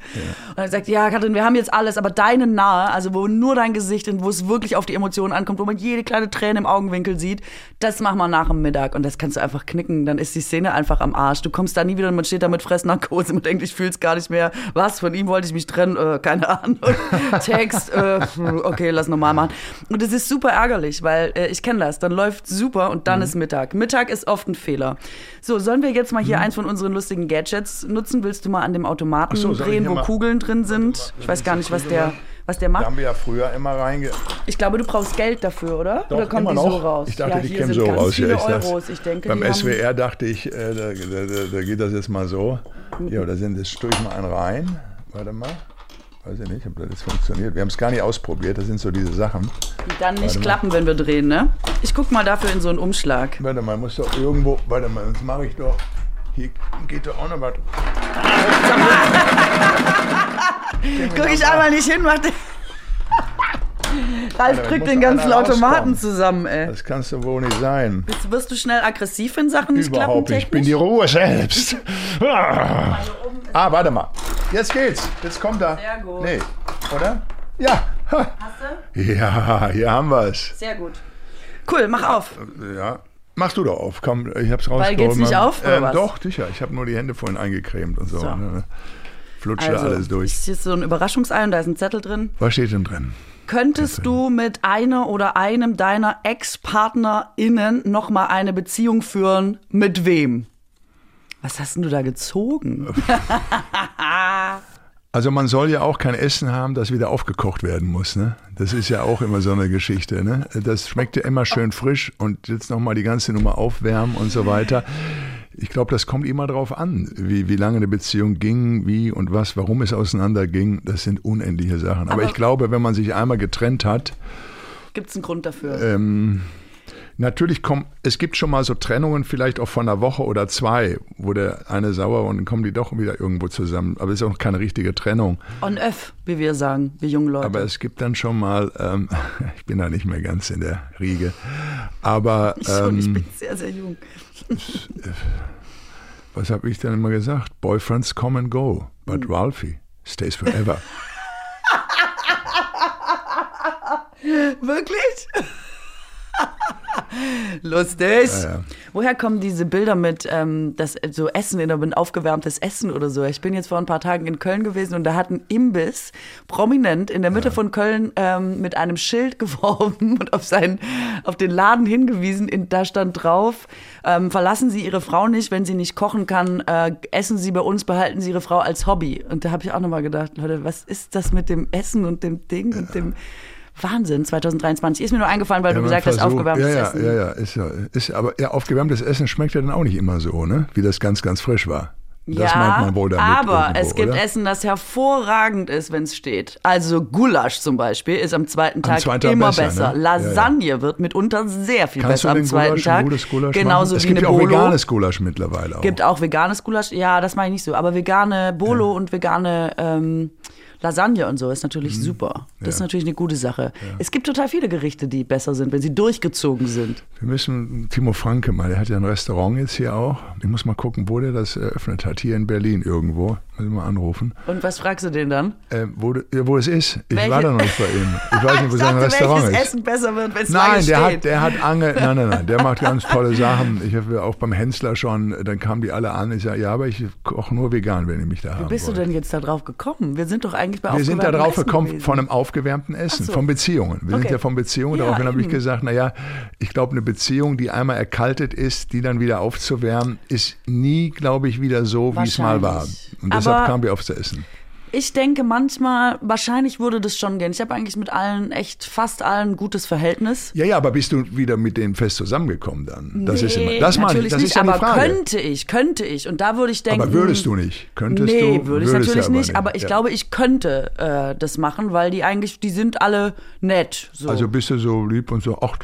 Und er sagt, ja, Katrin, wir haben jetzt alles, aber deine nahe, also wo nur dein Gesicht und wo es wirklich auf die Emotionen ankommt, wo man jede kleine Träne im Augenwinkel sieht, das machen wir nach dem Mittag. Und das kannst du einfach knicken. Dann ist die Szene einfach am Arsch. Du kommst da nie wieder und man steht da mit Fressnarkose und denkt, ich fühl's gar nicht mehr. Was, von ihm wollte ich mich trennen? Äh, keine Ahnung. [laughs] Text, äh, okay, lass normal machen. Und das ist super ärgerlich, weil äh, ich kenne das. Dann läuft super und Mhm. dann ist Mittag. Mittag ist oft ein Fehler. So, sollen wir jetzt mal hier eins von unseren lustigen Gadgets nutzen? Willst du mal an dem Automaten so, drehen, wo Kugeln drin sind? Ich weiß gar nicht, was der, was der da macht. haben wir ja früher immer reinge... Ich glaube, du brauchst Geld dafür, oder? Doch, oder kommen die noch. so raus? Ich dachte, ja, die kämen so ganz raus. viele ja, dachte, Euros. Ich denke, beim SWR dachte ich, äh, da, da, da, da geht das jetzt mal so. Ja, da sind jetzt tue ich mal einen rein. Warte mal. Weiß ich nicht, ob das funktioniert. Wir haben es gar nicht ausprobiert. Das sind so diese Sachen. die dann nicht Warte klappen, wenn wir drehen, ne? Ich guck mal dafür in so einen Umschlag. Warte mal, muss doch irgendwo. Warte mal, das mache ich doch. Hier geht doch auch noch was. [laughs] Guck ich einmal nicht hin, macht Ralf Alter, drückt den ganzen Automaten zusammen, ey. Das kannst du wohl nicht sein. Jetzt wirst du schnell aggressiv, wenn Sachen nicht klappen Überhaupt nicht. Ich bin die? Ruhe selbst. Ah, ah warte mal. Jetzt geht's. Jetzt kommt er. Sehr gut. Nee, oder? Ja. Ha. Hast du? Ja, hier haben wir es. Sehr gut. Cool, mach auf. Ja. Mach du doch auf, komm, ich hab's rausgeholt. geht's nicht auf, oder ähm, was? Doch, sicher. Ich habe nur die Hände vorhin eingecremt und so. So. Ne? Flutscht da Also, alles durch. ist jetzt so ein Überraschungsei und da ist ein Zettel drin. Was steht denn drin? Könntest du mit einer oder einem deiner Ex-PartnerInnen nochmal eine Beziehung führen? Mit wem? Was hast denn du da gezogen? [laughs] Also man soll ja auch kein Essen haben, das wieder aufgekocht werden muss. Ne? Das ist ja auch immer so eine Geschichte. Ne? Das schmeckt ja immer schön frisch und jetzt nochmal die ganze Nummer aufwärmen und so weiter. Ich glaube, das kommt immer drauf an, wie, wie lange eine Beziehung ging, wie und was, warum es auseinanderging. Das sind unendliche Sachen. Aber, Aber ich glaube, wenn man sich einmal getrennt hat, Gibt es einen Grund dafür? ähm, natürlich kommt, es gibt schon mal so Trennungen, vielleicht auch von einer Woche oder zwei, wo der eine sauer und dann kommen die doch wieder irgendwo zusammen. Aber es ist auch keine richtige Trennung. On off, wie wir sagen, wir jungen Leute. Aber es gibt dann schon mal, ähm, [laughs] ich bin da nicht mehr ganz in der Riege, aber [laughs] ich, schon, ich ähm, bin sehr, sehr jung. [laughs] was habe ich dann immer gesagt? Boyfriends come and go, Hm. but Ralphie stays forever. Wirklich? Lustig. Ja, ja. Woher kommen diese Bilder mit ähm, das, so Essen in der aufgewärmtes Essen oder so? Ich bin jetzt vor ein paar Tagen in Köln gewesen und da hat ein Imbiss prominent in der Mitte von Köln ähm, mit einem Schild [laughs] geworben und auf seinen, auf den Laden hingewiesen. In, da stand drauf: ähm, Verlassen Sie Ihre Frau nicht, wenn sie nicht kochen kann. Äh, essen Sie bei uns, behalten Sie Ihre Frau als Hobby. Und da habe ich auch nochmal gedacht, Leute, was ist das mit dem Essen und dem Ding und dem Wahnsinn, 2023. Ist mir nur eingefallen, weil Ja, du gesagt hast, versucht- aufgewärmtes ja, ja, Essen. Ja, ja, ist ja, ist, aber ja, aufgewärmtes Essen schmeckt ja dann auch nicht immer so, ne? Wie das ganz, ganz frisch war. Das ja, meint man wohl damit. aber irgendwo, es gibt oder? Essen, das hervorragend ist, wenn es steht. Also Gulasch zum Beispiel ist am zweiten Tag zweiten Tag immer besser, besser. ne? Ja, ja. Lasagne wird mitunter sehr viel Kannst besser am zweiten Gulasch, Tag. ein gutes Gulasch Genauso? Es wie gibt eine ja auch Bolo. veganes Gulasch mittlerweile auch. Gibt auch veganes Gulasch. Ja, das mache ich nicht so. Aber vegane Bolo und vegane ähm, Lasagne und so ist natürlich super. Das ist Mhm. Ja. natürlich eine gute Sache. Es gibt total viele Gerichte, die besser sind, wenn sie durchgezogen sind. Wir müssen Timo Franke mal, der hat ja ein Restaurant jetzt hier auch. Ich muss mal gucken, wo der das eröffnet hat. Hier in Berlin irgendwo. Müssen wir mal anrufen. Und was fragst du den dann? Äh, wo, wo es ist. Ich Welche- war da noch nicht bei ihm. Ich weiß nicht, wo [laughs] ich sein Restaurant ist. Essen besser wird, wenn es lange Nein, steht. der hat, der hat Angel, [laughs] nein, nein, nein, der macht ganz tolle Sachen. Ich habe auch beim Hensler schon, dann kamen die alle an. Ich sage, ja, aber ich koche nur vegan, wenn ihr mich da Wie haben bist wollt. du denn jetzt da drauf gekommen? Wir sind doch eigentlich bei Wir sind da drauf Essen gekommen gewesen. von einem aufgewärmten Essen, so. von Beziehungen. Wir Okay. sind ja von Beziehungen. Ja, Daraufhin habe ich gesagt, naja, ich glaube, eine Beziehung, die einmal erkaltet ist, die dann wieder aufzuwärmen, ist nie, glaube ich, wieder so, wie es mal war. Und deshalb kamen wir aufs Essen. Ich denke manchmal, wahrscheinlich würde das schon gehen. Ich habe eigentlich mit allen, echt fast allen ein gutes Verhältnis. Ja, ja, aber bist du wieder mit denen fest zusammengekommen dann? Das ist immer, das meine ich, natürlich das nicht, ist ja die aber Frage. könnte ich, könnte ich. Und da würde ich denken. aber würdest du nicht? Könntest nee, du? würde ich natürlich aber nicht, aber ich Ja. glaube, ich könnte äh, das machen, weil die eigentlich, die sind alle nett. So. Also bist du so lieb und so, ach,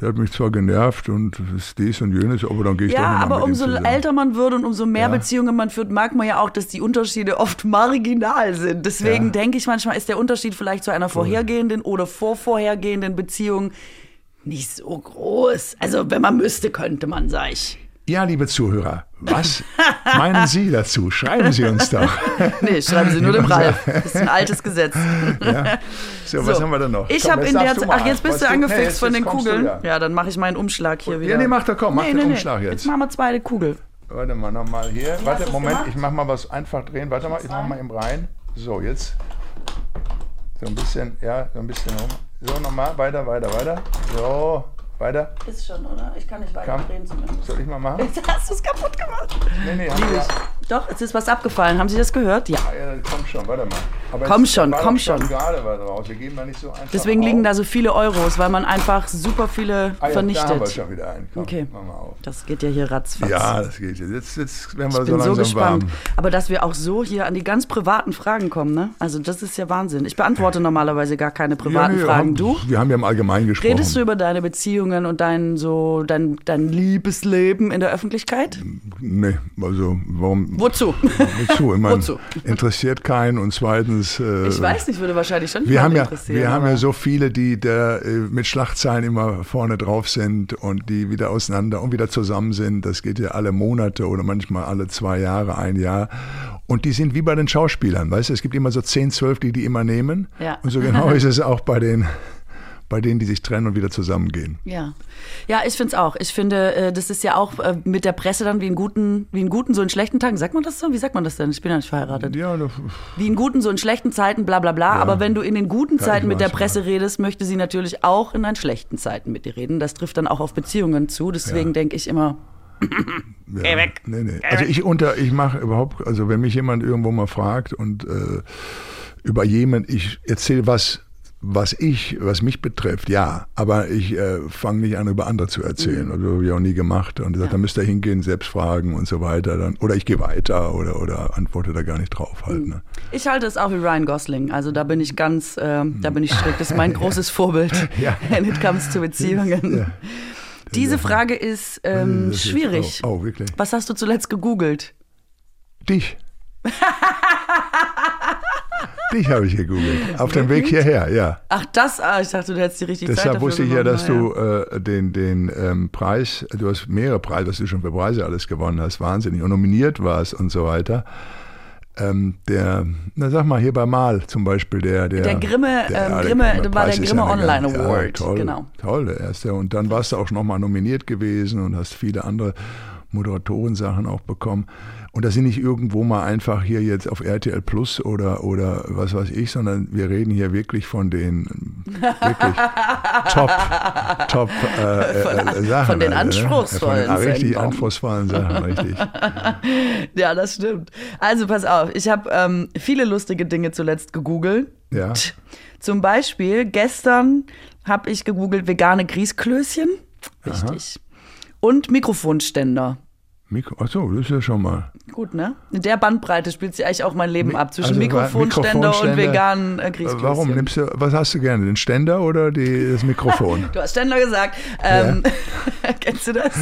der hat mich zwar genervt und ist dies und jenes, aber dann gehe ich doch ja, noch mal aber umso älter man wird und umso mehr Ja. Beziehungen man führt, merkt man ja auch, dass die Unterschiede oft [laughs] marginal sind. Deswegen Ja. denke ich manchmal, ist der Unterschied vielleicht zu einer vorhergehenden oder vorvorhergehenden Beziehung nicht so groß. Also wenn man müsste, könnte man, sag ich. Ja, liebe Zuhörer, was meinen Sie dazu? Schreiben Sie uns doch. [laughs] Nee, schreiben Sie nur dem [laughs] Ralf. Das ist ein altes Gesetz. Ja. So, was So. haben wir denn noch? Ich habe in der Zeit. Ach, jetzt bist Was du nee, angefixt jetzt- von den Kugeln. ja. Ja, dann mache ich meinen Umschlag hier wieder. Ja, nee, mach doch, komm, mach Nee, den nee, nee. Umschlag jetzt. Jetzt machen wir zweite Kugel. Warte mal, nochmal hier. Warte, Moment, gemacht? ich mach mal was einfach drehen. Warte mal, ich mach mal eben rein. So, jetzt. So ein bisschen, ja, so ein bisschen rum. So, nochmal, weiter, weiter, weiter. So, weiter. Ist schon, oder? Ich kann nicht weiter drehen zumindest. Soll ich mal machen? Jetzt [laughs] hast du es kaputt gemacht. Nee, nee, Lieb ja. Doch, es ist was abgefallen. Haben Sie das gehört? Ja. Ja, komm schon, warte mal. Aber Komm jetzt schon, war komm schon. gerade was raus. Wir geben da nicht so einfach Deswegen auf. liegen da so viele Euros, weil man einfach super viele ah, ja, Da haben wir vernichtet. schon wieder einen. Komm, Okay. mach mal auf. Das geht ja hier ratzfatz. Ja, das geht jetzt. Jetzt, jetzt werden wir Ich so bin so langsam gespannt. warm. Aber dass wir auch so hier an die ganz privaten Fragen kommen, ne? Also das ist ja Wahnsinn. Ich beantworte [laughs] normalerweise gar keine privaten Ja, nee, Fragen. haben- Du? Wir haben ja im Allgemeinen gesprochen. Redest du über deine Beziehungen und dein so dein, dein Liebesleben in der Öffentlichkeit? Nee, also warum? Wozu? Wozu? Ich meine, Wozu? interessiert keinen und zweitens. Äh, Ich weiß nicht, würde wahrscheinlich schon Wir haben, ja, interessieren. wir haben ja so viele, die da äh, mit Schlagzeilen immer vorne drauf sind und die wieder auseinander und wieder zusammen sind. Das geht ja alle Monate oder manchmal alle zwei Jahre, ein Jahr. Und die sind wie bei den Schauspielern, weißt du, es gibt immer so 10, 12, die die immer nehmen. Ja. Und so genau [laughs] ist es auch bei den bei denen, die sich trennen und wieder zusammengehen. Ja, ja, ich finde es auch. Ich finde, äh, das ist ja auch äh, mit der Presse dann wie in guten, wie in guten, so in schlechten Tagen. Sagt man das so? Wie sagt man das denn? Ich bin ja nicht verheiratet. Ja, das, Wie in guten, so in schlechten Zeiten, bla bla bla. Ja. Aber wenn du in den guten Zeiten mit der Presse redest, möchte sie natürlich auch in deinen schlechten Zeiten mit dir reden. Das trifft dann auch auf Beziehungen zu. Deswegen Ja. denke ich immer, [clears throat] Ja, Geh weg. Nee, nee. Geh Also ich unter, ich mache überhaupt, also wenn mich jemand irgendwo mal fragt und äh, über jemand, ich erzähle was, was ich, was mich betrifft, ja, aber ich äh, fange nicht an, über andere zu erzählen. Also habe ich auch nie gemacht. Und gesagt, da müsst ihr hingehen, selbst fragen und so weiter. Dann, oder ich gehe weiter oder, oder antworte da gar nicht drauf halt. Ne? ich halte es auch wie Ryan Gosling. Also da bin ich ganz, ähm, da bin ich strikt. Das ist mein [laughs] großes Vorbild, [laughs] Ja. when it comes to Beziehungen. Ja. Diese Frage ist ähm, Das ist schwierig. Oh, oh, wirklich. Was hast du zuletzt gegoogelt? Dich. [laughs] Dich habe ich gegoogelt. Auf dem Weg hierher, ja. Ach, das, ah, ich dachte, du hättest die richtige Zeit Deshalb wusste ich ja, dass du äh, den, den ähm, Preis, du hast mehrere Preise, was du schon für Preise alles gewonnen hast, wahnsinnig, und nominiert warst und so weiter. Ähm, der, na sag mal, hier bei Mal zum Beispiel, der... Der, Der Grimme, ähm, ja, Grimme, war der Grimme Online ganz- Award, Ja, toll, genau. Toll, der erste. Und dann warst du auch nochmal nominiert gewesen und hast viele andere Moderatorensachen auch bekommen. Und das sind nicht irgendwo mal einfach hier jetzt auf RTL Plus oder, oder was weiß ich, sondern wir reden hier wirklich von den wirklich [laughs] top, top äh, äh, Sachen. von den ne? anspruchsvollen Von den richtig anspruchsvollen Sachen, richtig. [laughs] Ja, das stimmt. Also pass auf, ich habe ähm, viele lustige Dinge zuletzt gegoogelt. Ja. Zum Beispiel, gestern habe ich gegoogelt vegane Grießklößchen. Wichtig. Und Mikrofonständer. Mikro, achso, das ist ja schon mal. Gut, ne? In der Bandbreite spielt sich eigentlich auch mein Leben ab. Zwischen Also, Mikrofonständer, und veganen äh. Warum nimmst du, was hast du gerne, den Ständer oder die, das Mikrofon? [laughs] Du hast Ständer gesagt. Ähm, [laughs] kennst du das?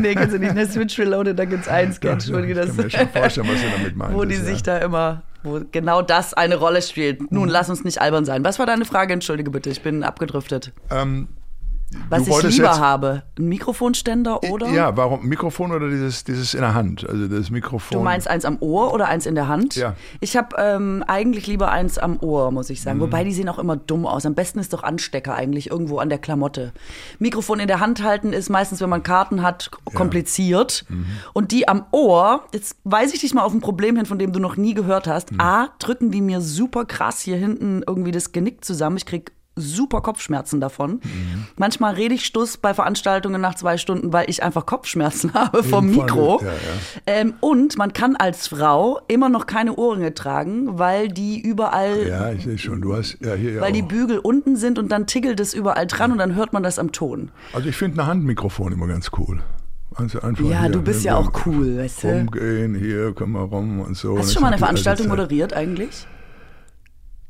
Nee, kennst du nicht. Ne, Switch Reloaded, da gibt's einen Sketch, Ja, ich das, kann mir schon vorstellen, was du damit meinst. wo die ja. sich da immer, wo genau das eine Rolle spielt. Nun, lass uns nicht albern sein. Was war deine Frage? Entschuldige bitte, ich bin abgedriftet. ähm, Was ich lieber jetzt- habe, ein Mikrofonständer oder? Ja, warum Mikrofon oder dieses, dieses in der Hand? Also das Mikrofon. Du meinst eins am Ohr oder eins in der Hand? Ja. Ich habe ähm, eigentlich lieber eins am Ohr, muss ich sagen. Mhm. Wobei die sehen auch immer dumm aus. Am besten ist doch Anstecker eigentlich irgendwo an der Klamotte. Mikrofon in der Hand halten ist meistens, wenn man Karten hat, kompliziert. Mhm. Und die am Ohr, jetzt weise ich dich mal auf ein Problem hin, von dem du noch nie gehört hast. Mhm. A, drücken die mir super krass hier hinten irgendwie das Genick zusammen. Ich krieg super Kopfschmerzen davon. Mhm. Manchmal rede ich Stuss bei Veranstaltungen nach zwei Stunden, weil ich einfach Kopfschmerzen [laughs] habe vom Fall, Mikro. ja, ja. Ähm, und man kann als Frau immer noch keine Ohrringe tragen, weil die überall, Ja, ich sehe schon. Du hast ja hier weil die auch. Bügel unten sind und dann tickelt es überall dran und dann hört man das am Ton. Also ich finde ein Handmikrofon immer ganz cool. Also einfach Ja, hier, du bist ne, ja auch cool, weißt du? Rumgehen, hier können wir rum und so. Hast du schon mal eine Veranstaltung moderiert eigentlich?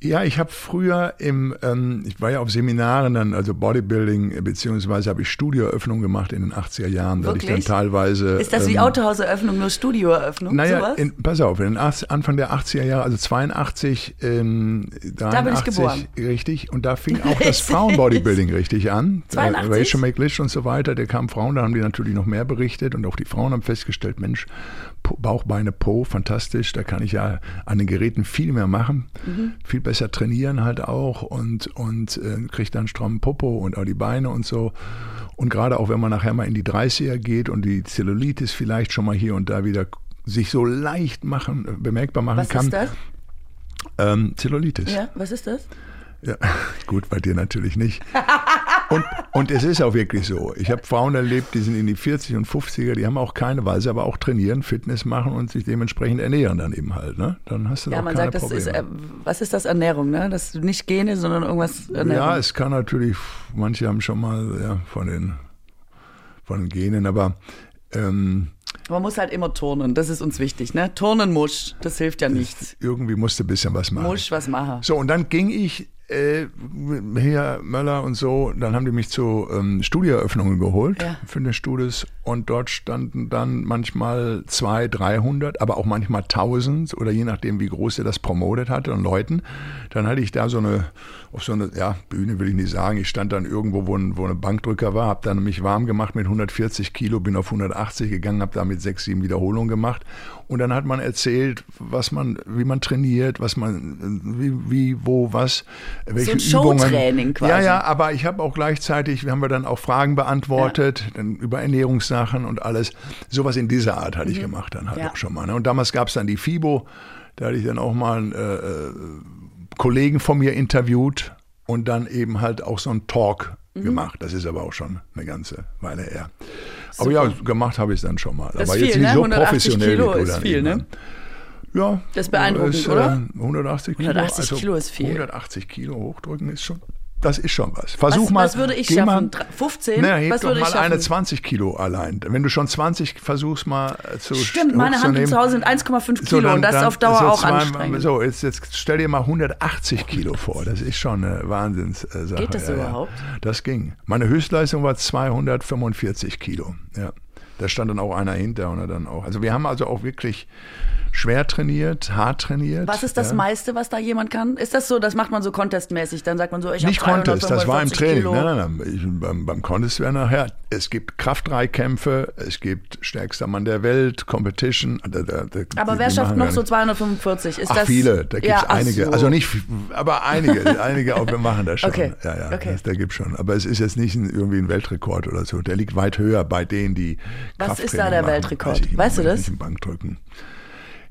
Ja, ich habe früher im, ähm, ich war ja auf Seminaren dann, also Bodybuilding, äh, beziehungsweise habe ich Studioeröffnung gemacht in den 80er Jahren. Da ich dann teilweise. Ist das wie ähm, Autohauseröffnung, nur Studioeröffnung? Naja, sowas? in, pass auf, in den 80, Anfang der 80er Jahre, also 82, ähm, 83, bin ich geboren. richtig, und da fing [laughs] auch das Frauenbodybuilding richtig an. 82? Äh, Rachel McLish und so weiter, der kam Frauen, da haben die natürlich noch mehr berichtet und auch die Frauen haben festgestellt, Mensch, Po- Bauch, Beine, Po, fantastisch, da kann ich ja an den Geräten viel mehr machen, Mhm. viel besser trainieren halt auch und, und äh, kriegt dann strammen Popo und auch die Beine und so. Und gerade auch wenn man nachher mal in die 30er geht und die Zellulitis vielleicht schon mal hier und da wieder sich so leicht machen, bemerkbar machen Was kann. ist das? Ähm, Zellulitis. Ja, was ist das? Ja, [laughs] gut, bei dir natürlich nicht. Und, und es ist auch wirklich so. Ich habe Frauen erlebt, die sind in die 40 und 50er, die haben auch keine, weil sie aber auch trainieren, Fitness machen und sich dementsprechend ernähren dann eben halt. Ne? Dann hast du Ja, auch man keine sagt, das Probleme. ist, äh, was ist das Ernährung, ne? Das nicht Gene, sondern irgendwas Ernährung. ja, es kann natürlich, manche haben schon mal ja, von, den, von den Genen, aber ähm, Man muss halt immer turnen, das ist uns wichtig, ne? Turnen musch, das hilft ja nichts. irgendwie musste ein bisschen was machen. Musch was machen. So, und dann ging ich äh, hier, Möller und so, dann haben die mich zu ähm, Studioeröffnungen geholt, Ja. Fitnessstudios, und dort standen dann manchmal 200, 300, aber auch manchmal 1000 oder je nachdem, wie groß er das promotet hatte an Leuten. Dann hatte ich da so eine, auf so eine, ja, Bühne will ich nicht sagen, ich stand dann irgendwo, wo ein, wo ein Bankdrücker war, habe dann mich warm gemacht mit 140 Kilo, bin auf 180 gegangen, habe damit sechs, sieben Wiederholungen gemacht und dann hat man erzählt, was man, wie man trainiert, was man, wie, wie wo, was. welche so ein Übungen. Showtraining quasi. Ja, ja, aber ich habe auch gleichzeitig, wir haben wir dann auch Fragen beantwortet, dann über Ernährungssachen und alles. Sowas in dieser Art hatte ich gemacht dann halt Mhm. Ja. auch schon mal. Ne? Und damals gab es dann die FIBO, da hatte ich dann auch mal äh, äh, Kollegen von mir interviewt und dann eben halt auch so einen Talk Mhm. gemacht. Das ist aber auch schon eine ganze Weile her. Aber ja, gemacht habe ich es dann schon mal. Das aber viel, jetzt nicht ne? so 180 professionell Kilo ist viel, eben. ne? Ja. Das ist beeindruckend, ist, oder? Äh, 180 Kilo. 180 Kilo ist viel. 180 Kilo hochdrücken ist schon, das ist schon was. Versuch Was- mal. was würde ich schaffen? Mal, Dr- 15? Ne, heb Was würde ich mal eine schaffen? 20 Kilo allein. Wenn du schon 20 versuchst mal äh, zu Stimmt, meine Handeln zu Hause sind 1,5 Kilo So, dann- und das ist dann auf Dauer so auch zwei- anstrengend. So, jetzt, jetzt stell dir mal 180 Kilo vor. Das ist schon eine Wahnsinnssache. Geht das ja, ja. überhaupt? Das ging. Meine Höchstleistung war 245 Kilo. Ja. Da stand dann auch einer hinter und er dann auch. Also wir haben also auch wirklich schwer trainiert, hart trainiert. Was ist das ja. meiste, was da jemand kann? Ist das so, das macht man so contestmäßig? Dann sagt man so, ich Nicht habe Contest, das war im 345 Training. Kilo. Nein, nein, nein. Ich, beim, beim Contest wäre nachher, es gibt Kraftdreikämpfe, es gibt stärkster Mann der Welt, Competition. Da, da, da, Aber wer schafft noch so nicht- 245? Ist Ach, das, viele, da gibt es Ja, einige. so. Also nicht, aber einige, [laughs] einige auch, wir machen das schon. Okay, Ja, ja, okay. das, da gibt schon. Aber es ist jetzt nicht ein, irgendwie ein Weltrekord oder so. Der liegt weit höher bei denen, die Was ist da der machen. Weltrekord? Weiß Weißt du das? Nicht im Bankdrücken.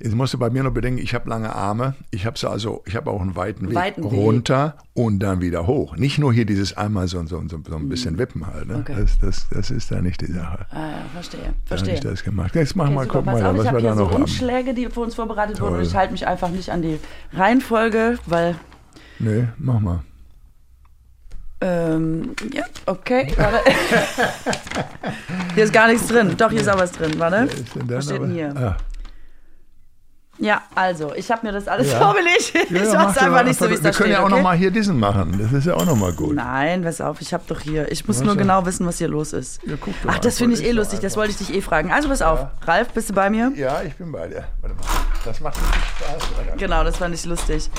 Jetzt musst du bei mir noch bedenken, ich habe lange Arme. Ich habe so also, ich habe auch einen weiten Weg Weiten Weg. runter und dann wieder hoch. Nicht nur hier dieses einmal so, so, so, so ein bisschen Wippen halt. Ne? Mhm. Okay. Das, das, das ist da nicht die Sache. Ah, ja, verstehe, Da verstehe. ich das gemacht. Jetzt machen wir Okay, mal, super, auf, mal, ich was wir da so noch haben. Umschläge, die für uns vorbereitet wurden Toll. und ich halte mich einfach nicht an die Reihenfolge, weil Nee, mach mal. Ähm, ja, okay. Warte. [laughs] hier ist gar nichts drin. Doch, hier ist auch was drin. Warte. Was steht denn hier? Ah. Ja, also, ich habe mir das alles Ja. vorbelegt. Ich Ja, ja, doch einfach nicht so, wie es Wir da können steht. ja auch okay? noch mal hier diesen machen. Das ist ja auch noch mal gut. Nein, pass auf, ich habe doch hier. Ich muss nur denn? genau wissen, was hier los ist. Ja, guck doch Ach, das finde ich eh lustig. Das wollte ich dich eh fragen. Also, pass auf. Ralf, bist du bei mir? Ja, ich bin bei dir. Warte mal. Das macht richtig Spaß. Alter. Genau, das fand ich lustig.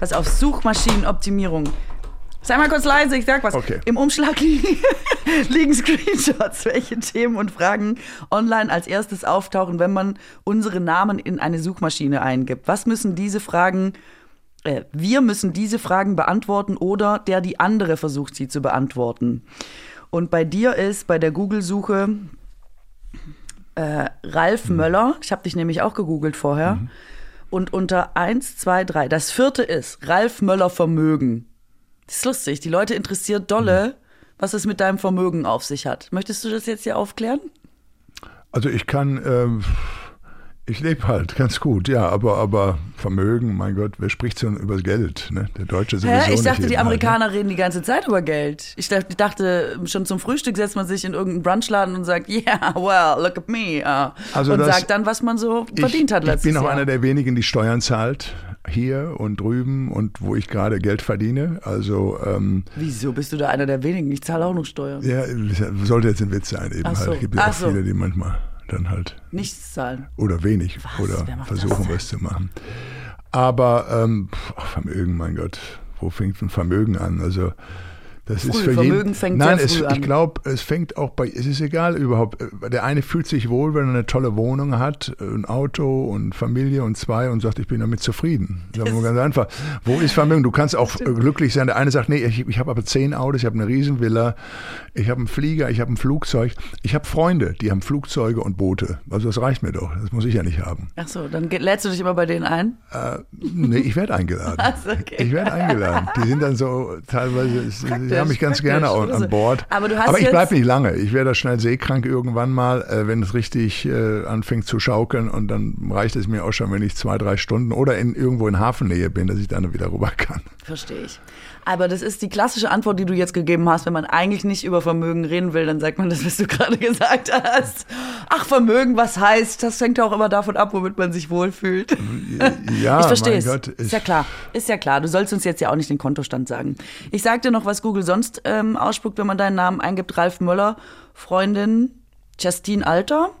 Pass auf, Suchmaschinenoptimierung. Sei mal kurz leise, ich sag was. Okay. Im Umschlag liegen, [laughs] liegen Screenshots, welche Themen und Fragen online als erstes auftauchen, wenn man unsere Namen in eine Suchmaschine eingibt. Was müssen diese Fragen, äh, wir müssen diese Fragen beantworten oder der die andere versucht, sie zu beantworten. Und bei dir ist bei der Google-Suche äh, Ralf Möller, ich habe dich nämlich auch gegoogelt vorher, und unter 1, 2, 3, das vierte ist Ralf Möller Vermögen. Das ist lustig, die Leute interessiert dolle, was es mit deinem Vermögen auf sich hat. Möchtest du das jetzt hier aufklären? Also ich kann, ähm, ich lebe halt ganz gut, ja, aber, aber Vermögen, mein Gott, wer spricht so über Geld? Ne? Der Deutsche sowieso Hä? Ich dachte, die halt, ne? Amerikaner reden die ganze Zeit über Geld. Ich dachte, ich schon zum Frühstück setzt man sich in irgendeinen Brunchladen und sagt, [laughs] yeah, well, look at me. uh, Also und das- sagt dann, was man so Ich, verdient hat ich letztes bin auch Jahr. einer der wenigen, die Steuern zahlt, hier und drüben und wo ich gerade Geld verdiene. Also ähm, Wieso bist du da einer der wenigen? Ich zahle auch noch Steuern. ja, sollte jetzt ein Witz sein eben Ach so. halt. Es gibt ja auch so. viele, die manchmal dann halt Nichts zahlen. oder wenig Was? oder versuchen was zu machen. Aber ähm, Vermögen, mein Gott, wo fängt ein Vermögen an? Also das ist Früh. für Vermögen jeden. fängt Nein, es, ich glaube, es fängt auch bei. Es ist egal überhaupt. Der eine fühlt sich wohl, wenn er eine tolle Wohnung hat, ein Auto und Familie und zwei und sagt, ich bin damit zufrieden. Sagen wir ganz einfach. Wo ist Vermögen? Du kannst auch glücklich sein. Der eine sagt, nee, ich, ich habe aber zehn Autos, ich habe eine Riesenvilla, ich habe einen Flieger, ich habe ein Flugzeug, ich habe Freunde, die haben Flugzeuge und Boote. Also das reicht mir doch. Das muss ich ja nicht haben. Ach so, dann lädst du dich immer bei denen ein? Äh, nee, ich werde eingeladen. [laughs] Ach so, okay. Ich werde eingeladen. Die sind dann so teilweise, [laughs] sie haben mich ganz gerne an, Also, an Bord. aber aber ich bleibe nicht lange. Ich werde schnell seekrank irgendwann mal, äh, wenn es richtig äh, anfängt zu schaukeln und dann reicht es mir auch schon, wenn ich zwei, drei Stunden oder in, irgendwo in Hafennähe bin, dass ich dann wieder rüber kann. Verstehe ich. Aber das ist die klassische Antwort, die du jetzt gegeben hast. Wenn man eigentlich nicht über Vermögen reden will, dann sagt man das, was du [laughs] gerade gesagt hast. Ach, Vermögen, was heißt? Das hängt ja auch immer davon ab, womit man sich wohlfühlt. Ja, ich verstehe mein es. Gott. ist ja klar. Ist ja klar. Du sollst uns jetzt ja auch nicht den Kontostand sagen. Ich sag dir noch, was Google sonst ähm, ausspuckt, wenn man deinen Namen eingibt. Ralf Möller, Freundin Justine Alter.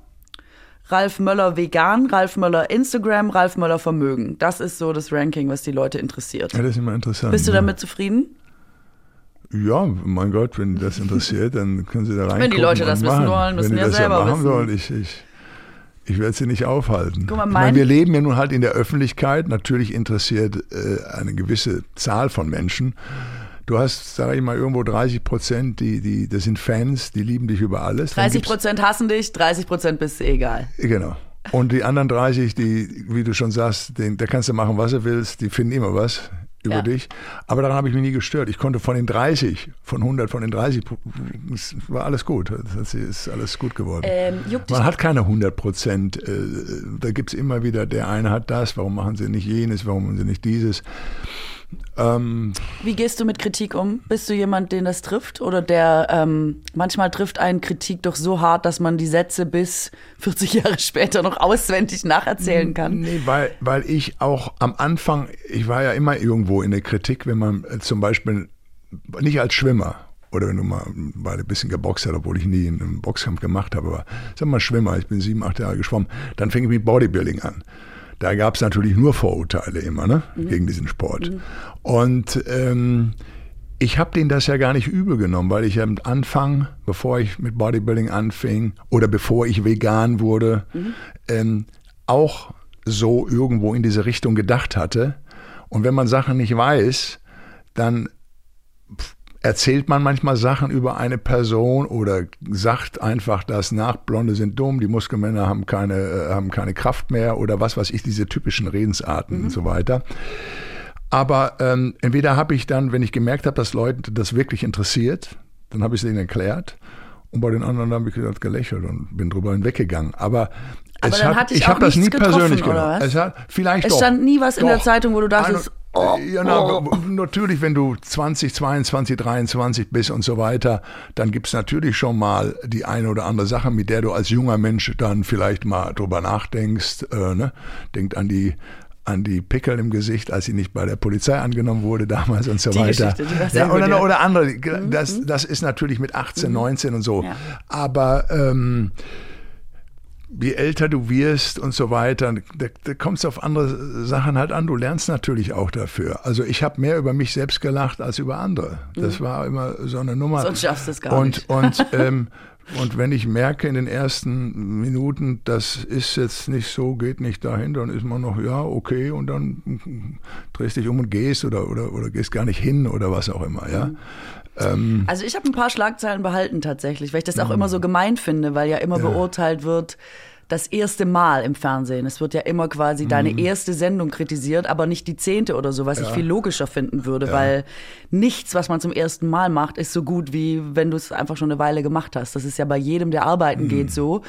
Ralf Möller vegan, Ralf Möller Instagram, Ralf Möller Vermögen. Das ist so das Ranking, was die Leute interessiert. Ja, das ist immer interessant. Bist du ne? damit zufrieden? Ja, mein Gott, wenn das interessiert, dann können Sie da reingucken. Wenn die Leute das und wissen machen. wollen, müssen wenn die ja das selber ja machen wissen. sollen, ich, ich, Ich werde sie nicht aufhalten. Guck mal, ich mein- meine, wir leben ja nun halt in der Öffentlichkeit. Natürlich interessiert äh, eine gewisse Zahl von Menschen. Du hast, sage ich mal, irgendwo 30 Prozent, die, die, das sind Fans, die lieben dich über alles. Dann 30 gibt's- Prozent hassen dich, 30 Prozent bist du egal. Genau. Und die anderen 30, die, wie du schon sagst, den, da kannst du machen, was du willst, die finden immer was über Ja. dich. Aber daran habe ich mich nie gestört. Ich konnte von den 30, von 100, von den 30, es war alles gut. Das ist alles gut geworden. Ähm, Man hat keine 100 Prozent. Äh, da gibt es immer wieder, der eine hat das, warum machen sie nicht jenes, warum machen sie nicht dieses. Ähm, Wie gehst du mit Kritik um? Bist du jemand, den das trifft? Oder der ähm, manchmal trifft einen Kritik doch so hart, dass man die Sätze bis 40 Jahre [laughs] später noch auswendig nacherzählen kann? Nee, weil, weil ich auch am Anfang, ich war ja immer irgendwo in der Kritik, wenn man äh, zum Beispiel nicht als Schwimmer oder wenn du mal weil ein bisschen geboxt hast, obwohl ich nie einen Boxkampf gemacht habe, aber sag mal Schwimmer, ich bin sieben, acht Jahre geschwommen, dann fing ich mit Bodybuilding an. Da gab es natürlich nur Vorurteile immer, ne, gegen diesen Sport. Und ähm, ich habe denen das ja gar nicht übel genommen, weil ich am Anfang, bevor ich mit Bodybuilding anfing oder bevor ich vegan wurde, ähm, auch so irgendwo in diese Richtung gedacht hatte. Und wenn man Sachen nicht weiß, dann erzählt man manchmal Sachen über eine Person oder sagt einfach das nach, Blonde sind dumm, die Muskelmänner haben keine, äh, haben keine Kraft mehr oder was weiß ich, diese typischen Redensarten und so weiter. Aber ähm, entweder habe ich dann, wenn ich gemerkt habe, dass Leute das wirklich interessiert, dann habe ich es ihnen erklärt. Und bei den anderen habe ich gesagt, gelächelt und bin drüber hinweggegangen. Aber, Aber es hat, hat ich habe das nie persönlich genommen. was? Es hat, vielleicht Es doch. stand nie was in der Doch. Zeitung, wo du dachtest, oh, ja, na, natürlich, wenn du 20, 22, 23 bist und so weiter, dann gibt's natürlich schon mal die eine oder andere Sache, mit der du als junger Mensch dann vielleicht mal drüber nachdenkst. Äh, ne? Denkt an die an die Pickel im Gesicht, als sie nicht bei der Polizei angenommen wurde damals und so Die weiter. Ja, oder, gut, ja. Mhm, oder andere. Das, das ist natürlich mit 18, 19 und so. Ja. Aber ähm, je älter du wirst und so weiter, da, da kommst du auf andere Sachen halt an. Du lernst natürlich auch dafür. Also ich habe mehr über mich selbst gelacht als über andere. Das war immer so eine Nummer. Mhm. Sonst schaffst du es gar und, nicht. Und, [laughs] ähm, und wenn ich merke in den ersten Minuten, das ist jetzt nicht so, geht nicht dahin, dann ist man noch, ja, okay, und dann drehst dich um und gehst oder, oder, oder gehst gar nicht hin oder was auch immer, ja. Ähm, Also ich habe ein paar Schlagzeilen behalten tatsächlich, weil ich das Mhm. auch immer so gemein finde, weil ja immer beurteilt wird, das erste Mal im Fernsehen. Es wird ja immer quasi Mhm. deine erste Sendung kritisiert, aber nicht die zehnte oder so, was ich viel logischer finden würde, weil nichts, was man zum ersten Mal macht, ist so gut, wie wenn du es einfach schon eine Weile gemacht hast. Das ist ja bei jedem, der arbeiten Mhm. geht, so.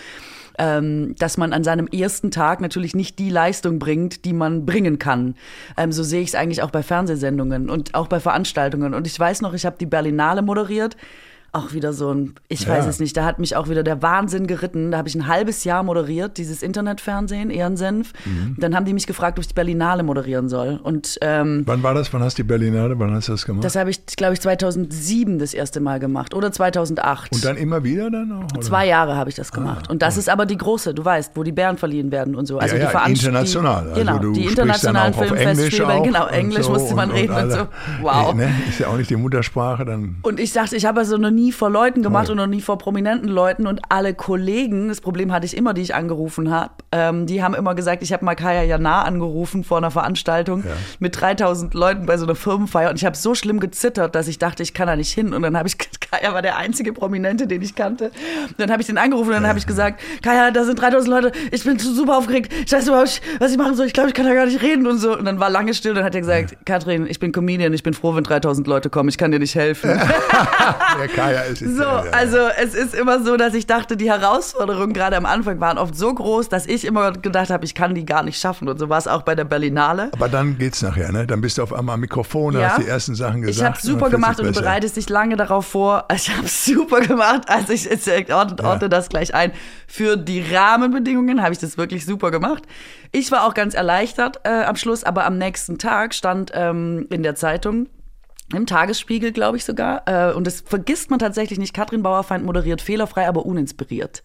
Ähm, dass man an seinem ersten Tag natürlich nicht die Leistung bringt, die man bringen kann. Ähm, so sehe ich es eigentlich auch bei Fernsehsendungen und auch bei Veranstaltungen. Und ich weiß noch, ich habe die Berlinale moderiert. Auch wieder so ein, ich Ja. weiß es nicht, da hat mich auch wieder der Wahnsinn geritten. Da habe ich ein halbes Jahr moderiert, dieses Internetfernsehen, Ehrensenf. Mhm. Dann haben die mich gefragt, ob ich die Berlinale moderieren soll. Und ähm, wann war das? Wann hast du die Berlinale? Wann hast du das gemacht? das habe ich, glaube ich, 2007 das erste Mal gemacht oder 2008. und dann immer wieder dann auch? Oder? Zwei Jahre habe ich das gemacht. und das ist aber die große, du weißt, wo die Bären verliehen werden und so. Also ja, die ja, Veranst- international. Die, Also genau, du die internationalen Filmfestspiele. Genau, und Englisch so musste man und, reden und, alle- so. Wow. Eh, ne? Ist ja auch nicht die Muttersprache, dann. Und ich dachte, ich habe also noch nie vor Leuten gemacht und noch nie vor prominenten Leuten. Und alle Kollegen, das Problem hatte ich immer, die ich angerufen habe, ähm, die haben immer gesagt, ich habe mal Kaya Jana angerufen vor einer Veranstaltung mit 3000 Leuten bei so einer Firmenfeier. Und ich habe so schlimm gezittert, dass ich dachte, ich kann da nicht hin. Und dann habe ich, [laughs] Kaya war der einzige Prominente, den ich kannte. Und dann habe ich den angerufen und dann habe ich gesagt, Kaya, da sind 3000 Leute, ich bin super aufgeregt, ich weiß überhaupt nicht, was ich machen soll, ich glaube, ich kann da gar nicht reden und so. Und dann war lange still und dann hat er gesagt, Katrin, ich bin Comedian, ich bin froh, wenn 3000 Leute kommen, ich kann dir nicht helfen. [laughs] Der Kaya ist jetzt- So, ja, ja. also es ist immer so, dass ich dachte, die Herausforderungen gerade am Anfang waren oft so groß, dass ich immer gedacht habe, ich kann die gar nicht schaffen. Und so war es auch bei der Berlinale. Aber dann geht's nachher, ne? Dann bist du auf einmal am Mikrofon, Ja. hast die ersten Sachen gesagt. Ich habe super gemacht und du bereitest dich lange darauf vor. [laughs] Ich habe super gemacht. Also ich, ich ordne, ordne das gleich ein. Für die Rahmenbedingungen habe ich das wirklich super gemacht. Ich war auch ganz erleichtert äh, am Schluss, aber am nächsten Tag stand ähm, in der Zeitung, im Tagesspiegel, glaube ich sogar. Äh, und das vergisst man tatsächlich nicht. Katrin Bauerfeind moderiert fehlerfrei, aber uninspiriert.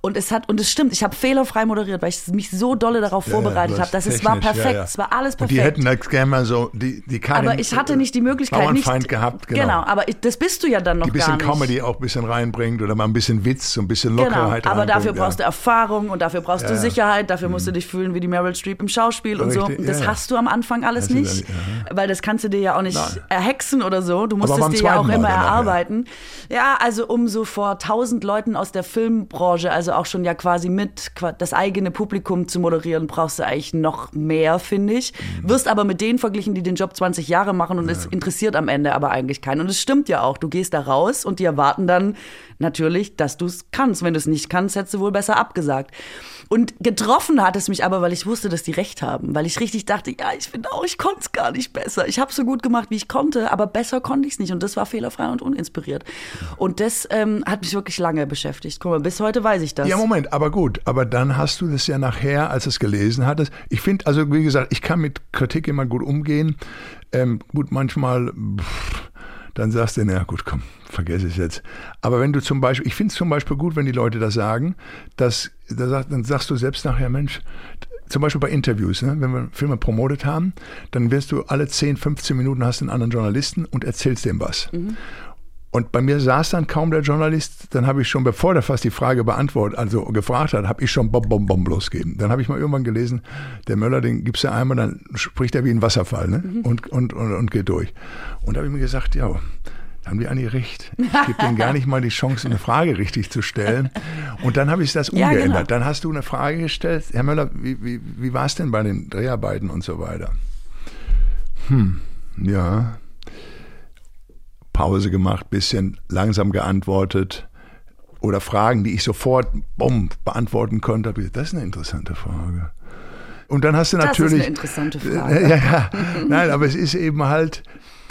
Und es hat, und es stimmt, ich habe fehlerfrei moderiert, weil ich mich so dolle darauf Ja, vorbereitet ja, habe, dass es war perfekt. ja. Es war alles Und perfekt. die hätten das gerne mal so, die, die Karin, aber ich hatte nicht die Möglichkeit, nicht. Bauernfeind gehabt, genau. aber ich, das bist du ja dann noch die ein bisschen gar nicht. Comedy auch ein bisschen reinbringt oder mal ein bisschen Witz, so ein bisschen Genau, Lockerheit aber dafür brauchst du Erfahrung und dafür brauchst du. Sicherheit, dafür musst du dich fühlen wie die Meryl Streep im Schauspiel und so. Und das hast du am Anfang alles nicht, weil das kannst du dir ja auch nicht Nein. Erhexen oder so. Du musst Aber es beim dir ja auch Mal immer erarbeiten. Ja, also um so vor tausend Leuten aus der Filmbranche, also auch schon ja quasi mit das eigene Publikum zu moderieren, brauchst du eigentlich noch mehr, finde ich. Mhm. Wirst aber mit denen verglichen, die den Job 20 Jahre machen und es interessiert am Ende aber eigentlich keinen. Und es stimmt ja auch. Du gehst da raus und die erwarten dann natürlich, dass du es kannst. Wenn du es nicht kannst, hättest du wohl besser abgesagt. Und getroffen hat es mich aber, weil ich wusste, dass die recht haben. Weil ich richtig dachte, ja, ich finde auch, ich konnte es gar nicht besser. Ich habe so gut gemacht, wie ich konnte, aber besser konnte ich es nicht. Und das war fehlerfrei und uninspiriert. Und das ähm, hat mich wirklich lange beschäftigt. Guck mal, bis heute weiß ich das. Ja, Moment, aber gut. Aber dann hast du das ja nachher, als du es gelesen hattest. Ich finde, also wie gesagt, ich kann mit Kritik immer gut umgehen. Ähm, gut, manchmal, pff, dann sagst du, na gut, komm, vergess es jetzt. Aber wenn du zum Beispiel, ich finde es zum Beispiel gut, wenn die Leute das sagen, dass, dann sagst du selbst nachher, Mensch, zum Beispiel bei Interviews, ne, wenn wir Filme promotet haben, dann wirst du alle 10, 15 Minuten hast einen anderen Journalisten und erzählst dem was. Und bei mir saß dann kaum der Journalist, dann habe ich schon, bevor der fast die Frage beantwortet, also gefragt hat, habe ich schon Bom, Bom, Bom losgeben. Dann habe ich mal irgendwann gelesen, der Möller, den gibst du einmal, dann spricht er wie ein Wasserfall ne? und, und, und, und geht durch. Und da habe ich mir gesagt, ja, da haben die eigentlich recht. Ich gebe denen gar nicht mal die Chance, eine Frage richtig zu stellen. Und dann habe ich das [laughs] Ja, umgeändert. genau. Dann hast du eine Frage gestellt, Herr Möller, wie, wie, wie war es denn bei den Dreharbeiten und so weiter? Hm, ja, Pause gemacht, bisschen langsam geantwortet oder Fragen, die ich sofort bumm, beantworten konnte. Das ist eine interessante Frage. Und dann hast du das natürlich. ist eine interessante [laughs] Frage. Ja, ja. Nein, aber es ist eben halt,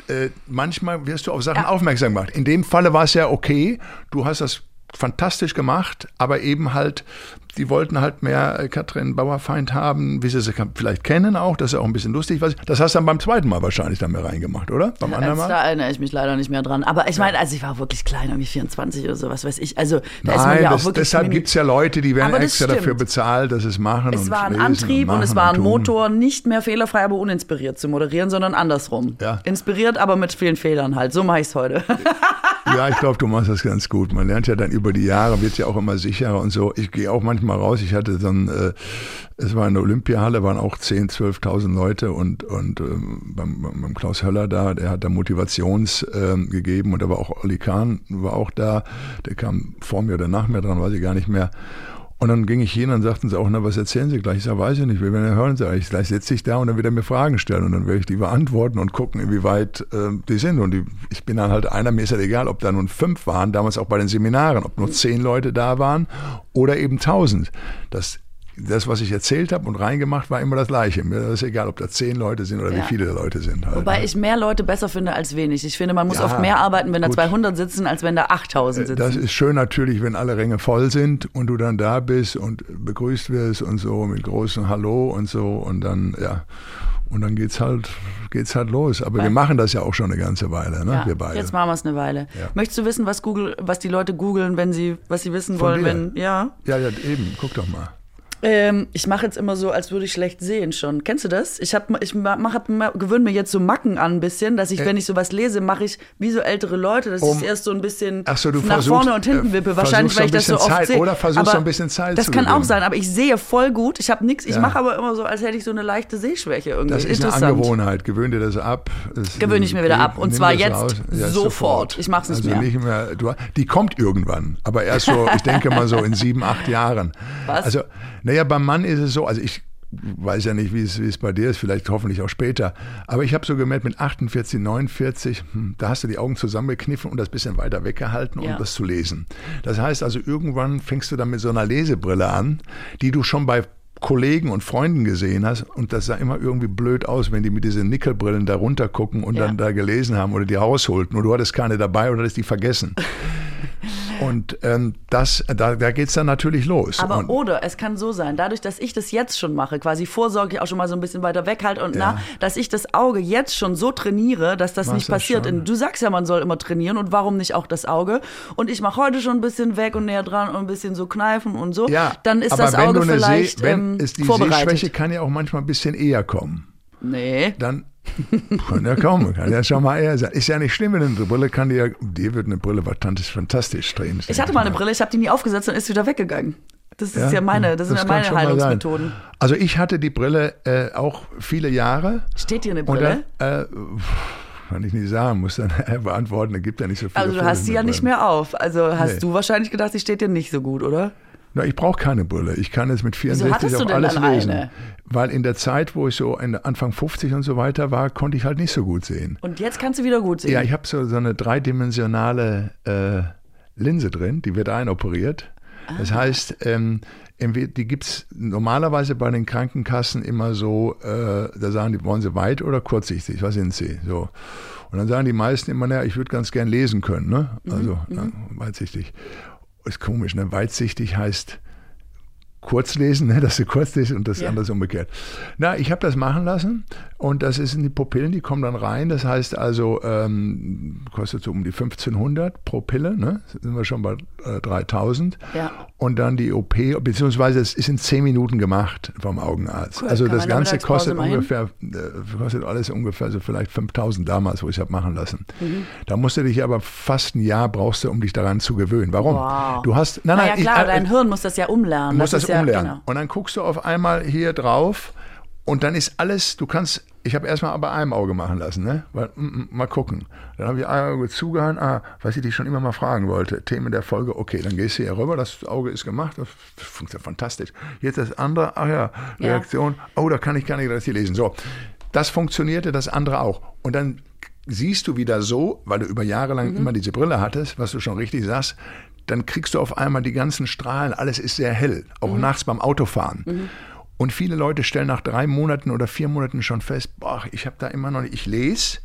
äh, manchmal wirst du auf Sachen aufmerksam gemacht. In dem Falle war es ja okay, du hast das fantastisch gemacht, aber eben halt, die wollten halt mehr äh, Katrin Bauerfeind haben, wie sie sie vielleicht kennen auch, das ist ja auch ein bisschen lustig. Das hast du dann beim zweiten Mal wahrscheinlich dann mehr reingemacht, oder? Beim anderen Mal? da erinnere ich mich leider nicht mehr dran. Aber ich meine, also ich war wirklich klein, irgendwie 24 oder so, was weiß ich. Also da ist man Nein, ja auch das, wirklich deshalb gibt es ja Leute, die werden extra dafür stimmt. bezahlt, dass sie es machen. Es und war ein Antrieb und, machen es war ein. Motor, nicht mehr fehlerfrei, aber uninspiriert zu moderieren, sondern andersrum. Ja. Inspiriert, aber mit vielen Fehlern halt. So mache ich es heute. Ja, ich glaube, du machst das ganz gut. Man lernt ja dann über die Jahre, wird ja auch immer sicherer und so. Ich gehe auch manchmal raus. Ich hatte so ein, äh, es war eine Olympiahalle, waren auch 10.000, 12.000 Leute und, und ähm, beim, beim Klaus Höller da, der hat da Motivations ähm, gegeben und da war auch Olli Kahn, war auch da. Der kam vor mir oder nach mir dran, weiß ich gar nicht mehr. Und dann ging ich hin und sagten sie auch, na, was erzählen Sie gleich? Ich sage, weiß ich nicht, wir werden hören. Sag ich, gleich setze ich da und dann wird er mir Fragen stellen und dann werde ich die beantworten und gucken, inwieweit äh, die sind. Und die, ich bin dann halt einer, mir ist halt egal, ob da nun fünf waren, damals auch bei den Seminaren, ob nur zehn Leute da waren oder eben tausend. Das, das, was ich erzählt habe und reingemacht, war immer das Gleiche. Mir ist egal, ob da zehn Leute sind oder wie Ja. viele Leute sind. Halt, Wobei ne? ich mehr Leute besser finde als wenig. Ich finde, man muss Ja, oft mehr arbeiten, wenn da gut. 200 sitzen, als wenn da 8000 sitzen. Das ist schön natürlich, wenn alle Ränge voll sind und du dann da bist und begrüßt wirst und so mit großem Hallo und so und dann, ja. Und dann geht's halt, geht's halt los. Aber wir machen das ja auch schon eine ganze Weile, ne? ja, wir beide. jetzt machen wir es eine Weile. Ja. Möchtest du wissen, was Google, was die Leute googeln, wenn sie, was sie wissen Von wollen, dir? wenn, ja? ja, ja, eben, guck doch mal. Ähm, ich mache jetzt immer so, als würde ich schlecht sehen schon. Kennst du das? Ich hab, ich mach, hab, gewöhne mir jetzt so Macken an ein bisschen, dass ich, wenn ich sowas lese, mache ich wie so ältere Leute, dass Äh. Um- ich es erst so ein bisschen so, du nach versuchst, vorne und hinten äh, wippe. Wahrscheinlich, versuchst weil ich das so bisschen oft Zeit- sehe. oder versuchst aber so ein bisschen Zeit Das zu kann auch sein, aber ich sehe voll gut. Ich habe nichts. Ich Ja. mache aber immer so, als hätte ich so eine leichte Sehschwäche irgendwie. Das ist eine. Angewohnheit. Gewöhn dir das ab. Es- Gewöhne ich mir wieder ab. Und zwar jetzt raus. sofort. Ich mach's nicht also. Nicht mehr du, die kommt irgendwann, aber erst so, ich denke mal so in sieben, acht Jahren. Was? Also, naja, beim Mann ist es so, also ich weiß ja nicht, wie es, wie es bei dir ist, vielleicht hoffentlich auch später, aber ich habe so gemerkt, mit 48, 49, hm, da hast du die Augen zusammengekniffen und das bisschen weiter weggehalten, um Ja. das zu lesen. Das heißt also, irgendwann fängst du dann mit so einer Lesebrille an, die du schon bei Kollegen und Freunden gesehen hast und das sah immer irgendwie blöd aus, wenn die mit diesen Nickelbrillen da runter gucken und Ja. dann da gelesen haben oder die rausholten und du hattest keine dabei oder hast die vergessen. [laughs] Und ähm, das, da, da geht es dann natürlich los. Aber und, oder es kann so sein, dadurch, dass ich das jetzt schon mache, quasi vorsorglich auch schon mal so ein bisschen weiter weg halt und Ja. na, dass ich das Auge jetzt schon so trainiere, dass das nicht das passiert. schon. Du sagst ja, man soll immer trainieren und warum nicht auch das Auge? Und ich mache heute schon ein bisschen weg und näher dran und ein bisschen so kneifen und so. ja, dann ist das Auge vielleicht Seh, wenn ähm, es die vorbereitet. Sehschwäche kann ja auch manchmal ein bisschen eher kommen. Nee. Dann kann ja kommen, kann ja schon mal eher sein. Ist ja nicht schlimm, wenn eine Brille kann dir, dir wird eine Brille fantastisch, fantastisch drehen. Ich hatte mal eine Brille, ich habe die nie aufgesetzt und ist wieder weggegangen. Das ist ja, meine, das sind ja meine. Heilungsmethoden. Also ich hatte die Brille äh, auch viele Jahre. Steht hier eine Brille? dann, äh, kann ich nicht sagen, muss dann [laughs] beantworten, da gibt ja nicht so viele Also du hast sie ja nicht Brillen. mehr auf. Also hast Nee. du wahrscheinlich gedacht, sie steht dir nicht so gut, oder? Na, ich brauche keine Brille. Ich kann jetzt mit 64 hattest du auch alles lesen. eine? Weil in der Zeit, wo ich so Anfang 50 und so weiter war, konnte ich halt nicht so gut sehen. Und jetzt kannst du wieder gut sehen. Ja, ich habe so, so eine dreidimensionale äh, Linse drin, die wird einoperiert. Das heißt, ähm, die gibt's normalerweise bei den Krankenkassen immer so, äh, da sagen die, wollen sie weit oder kurzsichtig, was sind sie? So. Und dann sagen die meisten immer, naja, ich würde ganz gern lesen können, ne? Also ja, weitsichtig. Ist komisch, ne? Weitsichtig heißt kurz lesen, ne? dass du kurz lesen und das Ja. andere ist umgekehrt. Na, ich habe das machen lassen und das ist in die Pupillen, die kommen dann rein. Das heißt also, ähm, kostet so um die 1500 pro Pille, ne? Sind wir schon bei äh, 3000. Ja. Und dann die OP, beziehungsweise es ist in 10 Minuten gemacht vom Augenarzt. Cool, also das Ganze kostet ungefähr, äh, kostet alles ungefähr so vielleicht 5000 damals, wo ich habe machen lassen. Mhm. Da musst du dich aber fast ein Jahr brauchst du, um dich daran zu gewöhnen. Warum? Wow. Du hast, nein, Na nein, ja klar, ich, äh, dein Hirn muss das ja umlernen. Du musst das, ja, umlernen. Genau. Und dann guckst du auf einmal hier drauf und dann ist alles, du kannst, ich habe erstmal bei einem Auge machen lassen, ne? Weil, mm, mm, mal gucken. Dann habe ich ein Auge zugehalten, ah, was ich dich schon immer mal fragen wollte, Themen der Folge, okay, dann gehst du hier rüber, das Auge ist gemacht, das funktioniert fantastisch. Jetzt das andere, ach ja, Ja. Reaktion, oh, da kann ich gar nicht hier lesen. So, das funktionierte, das andere auch. Und dann siehst du wieder so, weil du über Jahre lang immer diese Brille hattest, was du schon richtig sagst, dann kriegst du auf einmal die ganzen Strahlen, alles ist sehr hell, auch nachts beim Autofahren. Und viele Leute stellen nach drei Monaten oder vier Monaten schon fest, boah, ich habe da immer noch nicht, ich lese,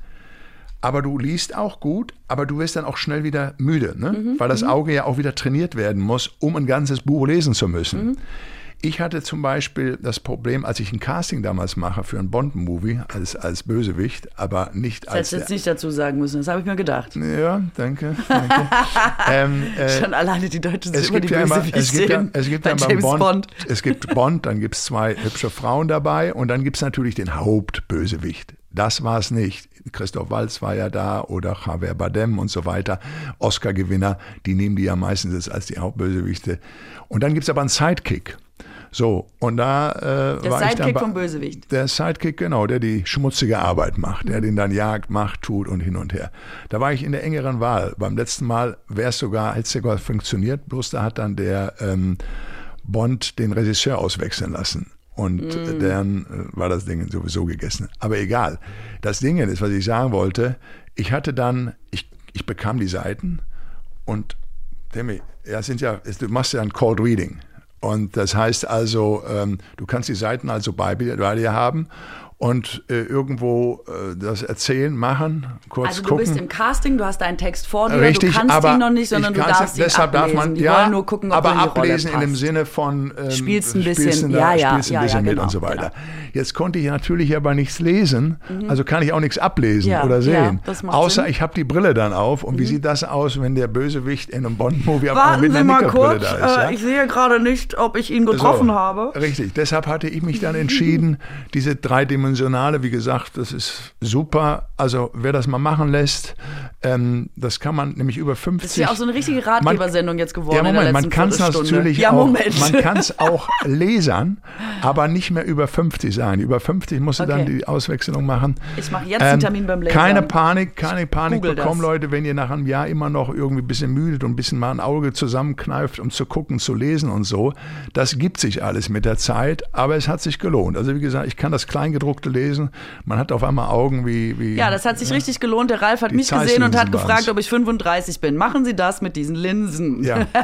aber du liest auch gut, aber du wirst dann auch schnell wieder müde, ne? weil das Auge ja auch wieder trainiert werden muss, um ein ganzes Buch lesen zu müssen. Ich hatte zum Beispiel das Problem, als ich ein Casting damals mache für ein Bond-Movie als, als Bösewicht, aber nicht Das als. hättest du jetzt nicht dazu sagen müssen, das habe ich mir gedacht. ja, danke. danke. [laughs] ähm, äh, Schon alleine die Deutschen sind es immer gibt, die ja immer, es gibt ja, es gibt ja beim Bond, Bond. es gibt Bond, dann gibt es zwei hübsche Frauen dabei und dann gibt es natürlich den Hauptbösewicht. Das war es nicht. Christoph Waltz war ja da oder Javier Bardem und so weiter. Oscar-Gewinner, die nehmen die ja meistens als die Hauptbösewichte. Und dann gibt es aber einen Sidekick. So, und da äh, Der war ich dann Sidekick bei- vom Bösewicht. der Sidekick, genau, der die schmutzige Arbeit macht, der den dann jagt, macht, tut und hin und her. Da war ich in der engeren Wahl. Beim letzten Mal wäre es sogar, hätte es sogar funktioniert, bloß da hat dann der ähm, Bond den Regisseur auswechseln lassen. Und äh, dann äh, war das Ding sowieso gegessen. Aber egal. Das Ding ist, was ich sagen wollte, ich hatte dann, ich, ich bekam die Seiten und Timmy, ja, sind ja, du machst ja ein Cold Reading. Und das heißt also, ähm, du kannst die Seiten also bei, bei dir haben und äh, irgendwo äh, das erzählen, machen, kurz Also du gucken. bist im Casting, du hast deinen Text vor dir, Richtig, du kannst ihn noch nicht, sondern du darfst ihn deshalb ablesen. darf man die ja, wollen nur gucken, ob aber ablesen in dem. Sinne von ähm, Spielst ein bisschen, spielst da- ja, ja, spielst ein ja, ja, bisschen mit genau, und so weiter. genau. Jetzt konnte ich natürlich aber nichts lesen, also kann ich auch nichts ablesen Ja, oder ja, sehen, außer Sinn. Mhm. ich habe die Brille dann auf. Und wie sieht das aus, wenn der Bösewicht in einem Bond-Movie mit Sie einer mal kurz, da ist? äh, ja? ich sehe gerade nicht, ob ich ihn getroffen So, habe. Richtig, deshalb hatte ich mich dann entschieden, diese [laughs] dreidimensionale, wie gesagt, das ist super. Also wer das mal machen lässt, ähm, das kann man nämlich über 50. Das ist ja auch so eine richtige Ratgebersendung jetzt geworden Ja, Moment, man kann es natürlich ja, auch, man kann es auch lesern, aber nicht mehr über 50 sein. Über 50 musst du dann Okay. die Auswechslung machen. Ich mache jetzt einen Termin beim Lasern. Keine Panik, keine Panik Google bekommen, das. Leute, wenn ihr nach einem Jahr immer noch irgendwie ein bisschen müdet und ein bisschen mal ein Auge zusammenkneift, um zu gucken, zu lesen und so. Das gibt sich alles mit der Zeit, aber es hat sich gelohnt. Also wie gesagt, ich kann das Kleingedruckte lesen. Man hat auf einmal Augen wie... wie Ja, das hat sich richtig gelohnt. Der Ralf hat mich gesehen und hat gefragt, waren's. ob ich 35 bin. Machen Sie das mit diesen Linsen. Ja. [laughs]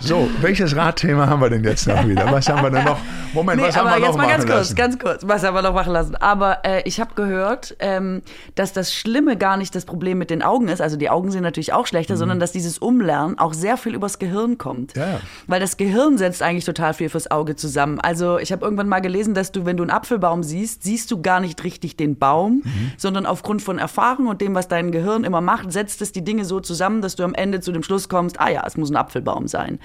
So, welches Radthema haben wir denn jetzt noch wieder? Was haben wir denn noch? Moment, Nee, was haben wir noch jetzt mal machen ganz kurz, lassen? ganz kurz, was haben wir noch machen lassen? Aber äh, ich habe gehört, ähm, dass das Schlimme gar nicht das Problem mit den Augen ist. Also die Augen sind natürlich auch schlechter, sondern dass dieses Umlernen auch sehr viel übers Gehirn kommt. Mhm. Ja, ja. Weil das Gehirn setzt eigentlich total viel fürs Auge zusammen. Also ich habe irgendwann mal gelesen, dass du, wenn du einen Apfelbaum siehst, siehst du gar nicht richtig den Baum, Mhm. sondern aufgrund von Erfahrung und dem, was dein Gehirn immer macht, setzt es die Dinge so zusammen, dass du am Ende zu dem Schluss kommst, ah ja, es muss ein Apfelbaum sein.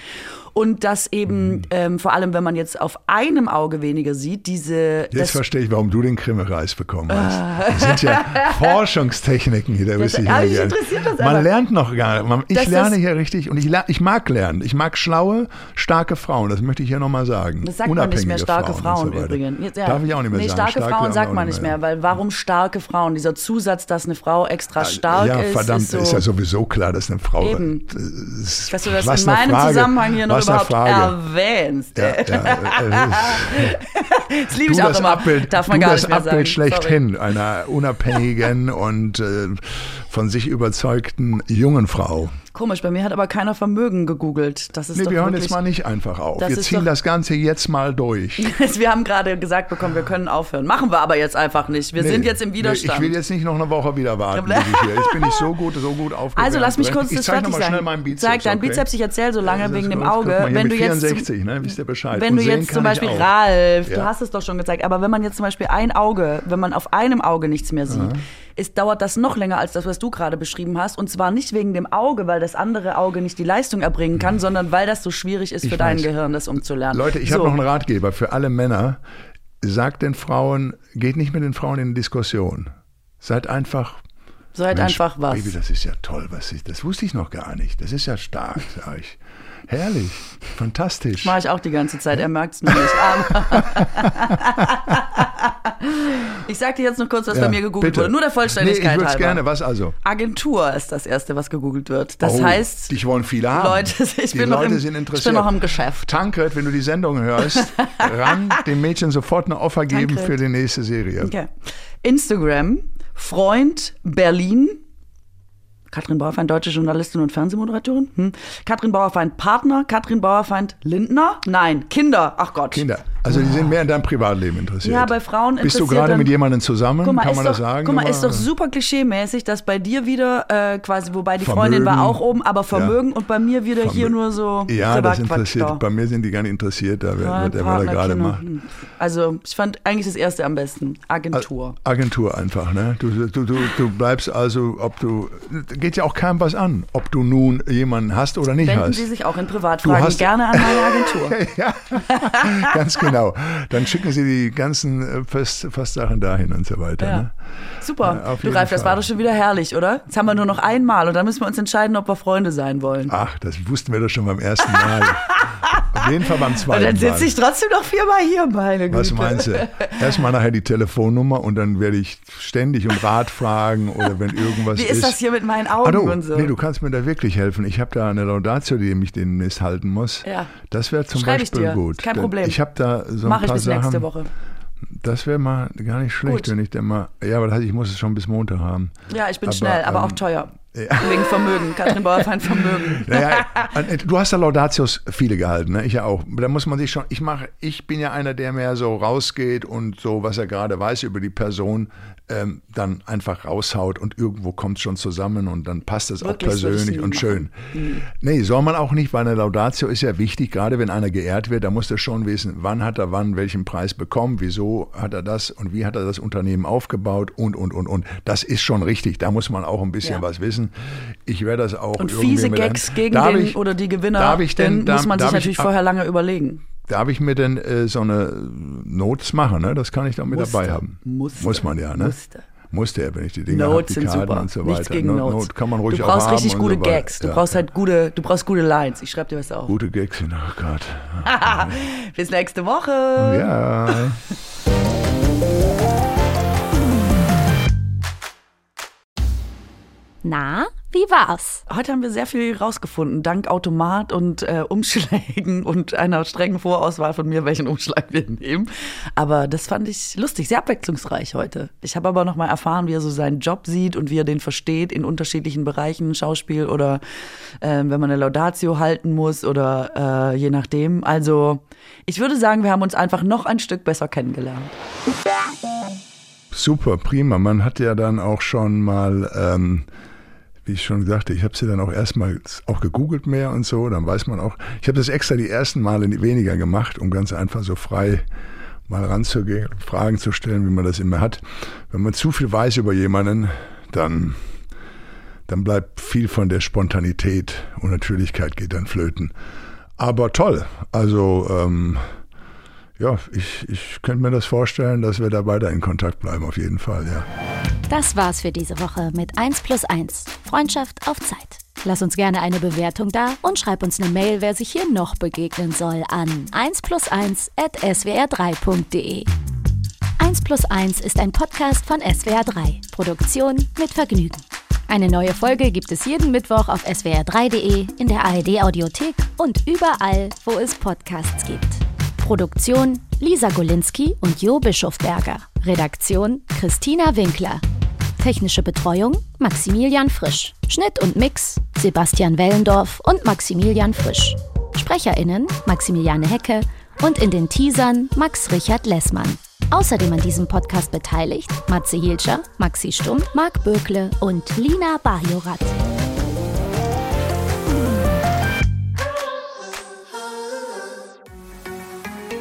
Und dass eben, Mhm. ähm, vor allem wenn man jetzt auf einem Auge weniger sieht, diese... Jetzt verstehe ich, warum du den Krimmelreis bekommen hast. Das sind ja [laughs] Forschungstechniken, die da wüsste ich aber mal mich interessiert das Man einfach. lernt noch gar nicht. Ich Das lerne hier richtig und ich, ich mag lernen. Ich mag schlaue, starke Frauen. Das möchte ich hier nochmal sagen. das sagt man nicht mehr, Unabhängige starke und Frauen, übrigens. Jetzt, ja. Darf ich auch nicht mehr nee, sagen. starke Frauen sagt man nicht mehr, weil warum starke Frauen? Dieser Zusatz, dass eine Frau extra stark ja, ist, verdammt, ist, so, ist ja sowieso klar, dass eine Frau. Eben. Das ist- dass du das was in eine meinem Frage, Zusammenhang hier noch überhaupt Frage. erwähnst. Ja, ja, äh, [laughs] Das liebe ich auch das immer. Abbild, Darf man du gar das nicht mehr Abbild sagen. schlechthin einer unabhängigen und äh, von sich überzeugten jungen Frau. Komisch, bei mir hat aber keiner Vermögen gegoogelt. Das ist Nee, wir hören wirklich, jetzt mal nicht einfach auf. Wir ziehen doch- das Ganze jetzt mal durch. [laughs] Wir haben gerade gesagt bekommen, wir können aufhören. Machen wir aber jetzt einfach nicht. Wir Nee, sind jetzt im nee, Widerstand. Ich will jetzt nicht noch eine Woche wieder warten. hier. Jetzt bin ich so gut, so gut aufgewärmt. also lass mich kurz das fertig meinen Bizeps. Zeig deinen okay? Bizeps, ich erzähle so lange Das wegen dem Auge. mal, wenn du jetzt zum- 64, ne? wisst ihr Bescheid. Wenn du jetzt zum Beispiel. Ralf, du Ja. hast es doch schon gezeigt, aber wenn man jetzt zum Beispiel ein Auge, wenn man auf einem Auge nichts mehr sieht, ist, dauert das noch länger als das, was du gerade beschrieben hast. Und zwar nicht wegen dem Auge, weil das andere Auge nicht die Leistung erbringen kann, sondern weil das so schwierig ist Ich für dein weiß. Gehirn, das umzulernen. Leute, ich so. habe noch einen Ratgeber für alle Männer. Sagt den Frauen, geht nicht mit den Frauen in Diskussion. Seid einfach. Seid Mensch, einfach was. Baby, das ist ja toll, was ich, das wusste ich noch gar nicht. Das ist ja stark, sag ich. Herrlich, fantastisch. Mache ich auch die ganze Zeit, er merkt es nur nicht. [laughs] Ich sag dir jetzt noch kurz, was Ja, bei mir gegoogelt bitte. wurde. Nur der Nee, Vollständigkeit ich würde es halber. gerne. Was also? Agentur ist das erste, was gegoogelt wird. Das Oh, heißt, dich wollen viele haben. Leute, [laughs] ich die bin noch Leute im- sind ich interessiert. bin noch im Geschäft. Tankred, wenn du die Sendung hörst, [laughs] ran dem Mädchen sofort eine Offer geben Tankred. für die nächste Serie. Okay. Instagram, Freund Berlin. Katrin Bauerfeind, deutsche Journalistin und Fernsehmoderatorin. Hm. Katrin Bauerfeind, Partner. Katrin Bauerfeind, Lindner. Nein, Kinder. Ach Gott. Kinder. Also die sind mehr in deinem Privatleben interessiert. Ja, bei Frauen Bist du interessiert gerade dann- mit jemandem zusammen? Mal, Kann man doch, das sagen? Guck mal, ist doch super klischee-mäßig, dass bei dir wieder äh, quasi, wobei die Vermögen. Freundin war auch oben, aber Vermögen und bei mir wieder hier Vermö- nur so Ja, das interessiert. da. Bei mir sind die gar nicht interessiert, da Ja, wer, wer, wer Partner, da gerade macht. Also, ich fand eigentlich das erste am besten. Agentur. Agentur einfach, ne? Du, du, du, du bleibst also, ob du, geht ja auch keinem was an, ob du nun jemanden hast oder nicht Wenden hast. Sie sich auch in Privatfragen gerne an meine Agentur. [laughs] ja, ganz genau. Dann schicken sie die ganzen äh, Fest, Festsachen dahin und so weiter. Ja. Ne? Super. Du Ralf, das Fall. war doch schon wieder herrlich, oder? Jetzt haben wir nur noch einmal und dann müssen wir uns entscheiden, ob wir Freunde sein wollen. Ach, das wussten wir doch schon beim ersten Mal. Auf jeden Fall beim und zweiten dann Mal. sitze ich trotzdem noch viermal hier, meine Güte. Was meinst du? Erstmal nachher die Telefonnummer und dann werde ich ständig um Rat fragen oder wenn irgendwas Wie ist das hier mit meinen Augen Ah, du, und so? nee, du kannst mir da wirklich helfen. Ich habe da eine Laudatio, die mich den Mist halten muss. Ja. Das wäre zum Schreib ich Beispiel gut. Kein Problem. Ich habe da so ein Mache ich paar bis Sachen. nächste Woche. Das wäre mal gar nicht schlecht, Gut. wenn ich dann mal. Ja, aber das heißt, ich muss es schon bis Montag haben. Ja, ich bin Aber, schnell, aber ähm, auch teuer. ja. [laughs] Wegen Vermögen. Katrin Bauerfeind Vermögen. [laughs] Naja, äh, du hast da Laudatios viele gehalten, ne? Ich ja auch. Da muss man sich schon. Ich mache, ich bin ja einer, der mehr so rausgeht und so, was er gerade weiß über die Person, ähm, dann einfach raushaut und irgendwo kommt es schon zusammen und dann passt es auch persönlich und schön. Nee, soll man auch nicht, weil eine Laudatio ist ja wichtig, gerade wenn einer geehrt wird, da muss er schon wissen, wann hat er wann welchen Preis bekommen, wieso hat er das und wie hat er das Unternehmen aufgebaut und, und, und, und. Das ist schon richtig, da muss man auch ein bisschen Ja. was wissen. Ich werde das auch Und irgendwie fiese Gags gegen Darf den ich- oder die Gewinner, darf ich denn- den darf- muss man sich darf ich- natürlich vorher lange überlegen. Darf ich mir denn äh, so eine Notes machen? Ne? Das kann ich doch mit Musste. dabei haben. Musste. Muss man ja, ne? Musste. Musste ja, wenn ich die Dinge habe, Notes die sind Karten super. und so Nichts weiter. gegen No- Notes. Note kann man ruhig du auch brauchst richtig gute so. Gags. Du Ja. brauchst halt gute, du brauchst gute Lines. Ich schreibe dir was auf. Gute Gags sind, oh Gott. [laughs] Bis nächste Woche. Ja. Na, Wie war's? Heute haben wir sehr viel rausgefunden, dank Automat und äh, Umschlägen [laughs] und einer strengen Vorauswahl von mir, welchen Umschlag wir nehmen. Aber das fand ich lustig, sehr abwechslungsreich heute. Ich habe aber noch mal erfahren, wie er so seinen Job sieht und wie er den versteht in unterschiedlichen Bereichen, Schauspiel oder äh, wenn man eine Laudatio halten muss oder äh, je nachdem. Also ich würde sagen, wir haben uns einfach noch ein Stück besser kennengelernt. Super, prima. Man hat ja dann auch schon mal ähm, wie ich schon sagte, ich habe sie dann auch erstmal auch gegoogelt mehr und so, dann weiß man auch, ich habe das extra die ersten Male weniger gemacht, um ganz einfach so frei mal ranzugehen, Fragen zu stellen, wie man das immer hat. Wenn man zu viel weiß über jemanden, dann, dann bleibt viel von der Spontanität und Natürlichkeit geht dann flöten. Aber toll, also ähm, ja, ich, ich könnte mir das vorstellen, dass wir da weiter in Kontakt bleiben, auf jeden Fall, ja. Das war's für diese Woche mit 1 plus 1. Freundschaft auf Zeit. Lass uns gerne eine Bewertung da und schreib uns eine Mail, wer sich hier noch begegnen soll, an 1 plus 1 at swr3.de. 1 plus 1 ist ein Podcast von SWR3. Produktion mit Vergnügen. Eine neue Folge gibt es jeden Mittwoch auf swr3.de, in der ARD-Audiothek und überall, wo es Podcasts gibt. Produktion Lisa Golinski und Jo Bischofberger. Redaktion Christina Winkler. Technische Betreuung Maximilian Frisch. Schnitt und Mix Sebastian Wellendorf und Maximilian Frisch. SprecherInnen Maximiliane Hecke und in den Teasern Max Richard Lessmann. Außerdem an diesem Podcast beteiligt Matze Hilscher, Maxi Stumm, Marc Bökle und Lina Bajorat.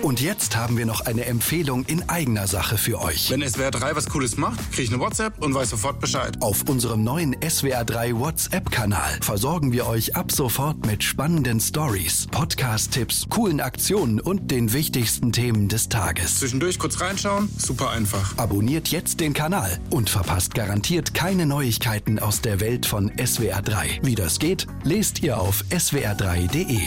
Und jetzt haben wir noch eine Empfehlung in eigener Sache für euch. Wenn SWR 3 was Cooles macht, kriege ich eine WhatsApp und weiß sofort Bescheid. Auf unserem neuen SWR 3 WhatsApp-Kanal versorgen wir euch ab sofort mit spannenden Stories, Podcast-Tipps, coolen Aktionen und den wichtigsten Themen des Tages. Zwischendurch kurz reinschauen, super einfach. Abonniert jetzt den Kanal und verpasst garantiert keine Neuigkeiten aus der Welt von SWR 3. Wie das geht, lest ihr auf swr3.de.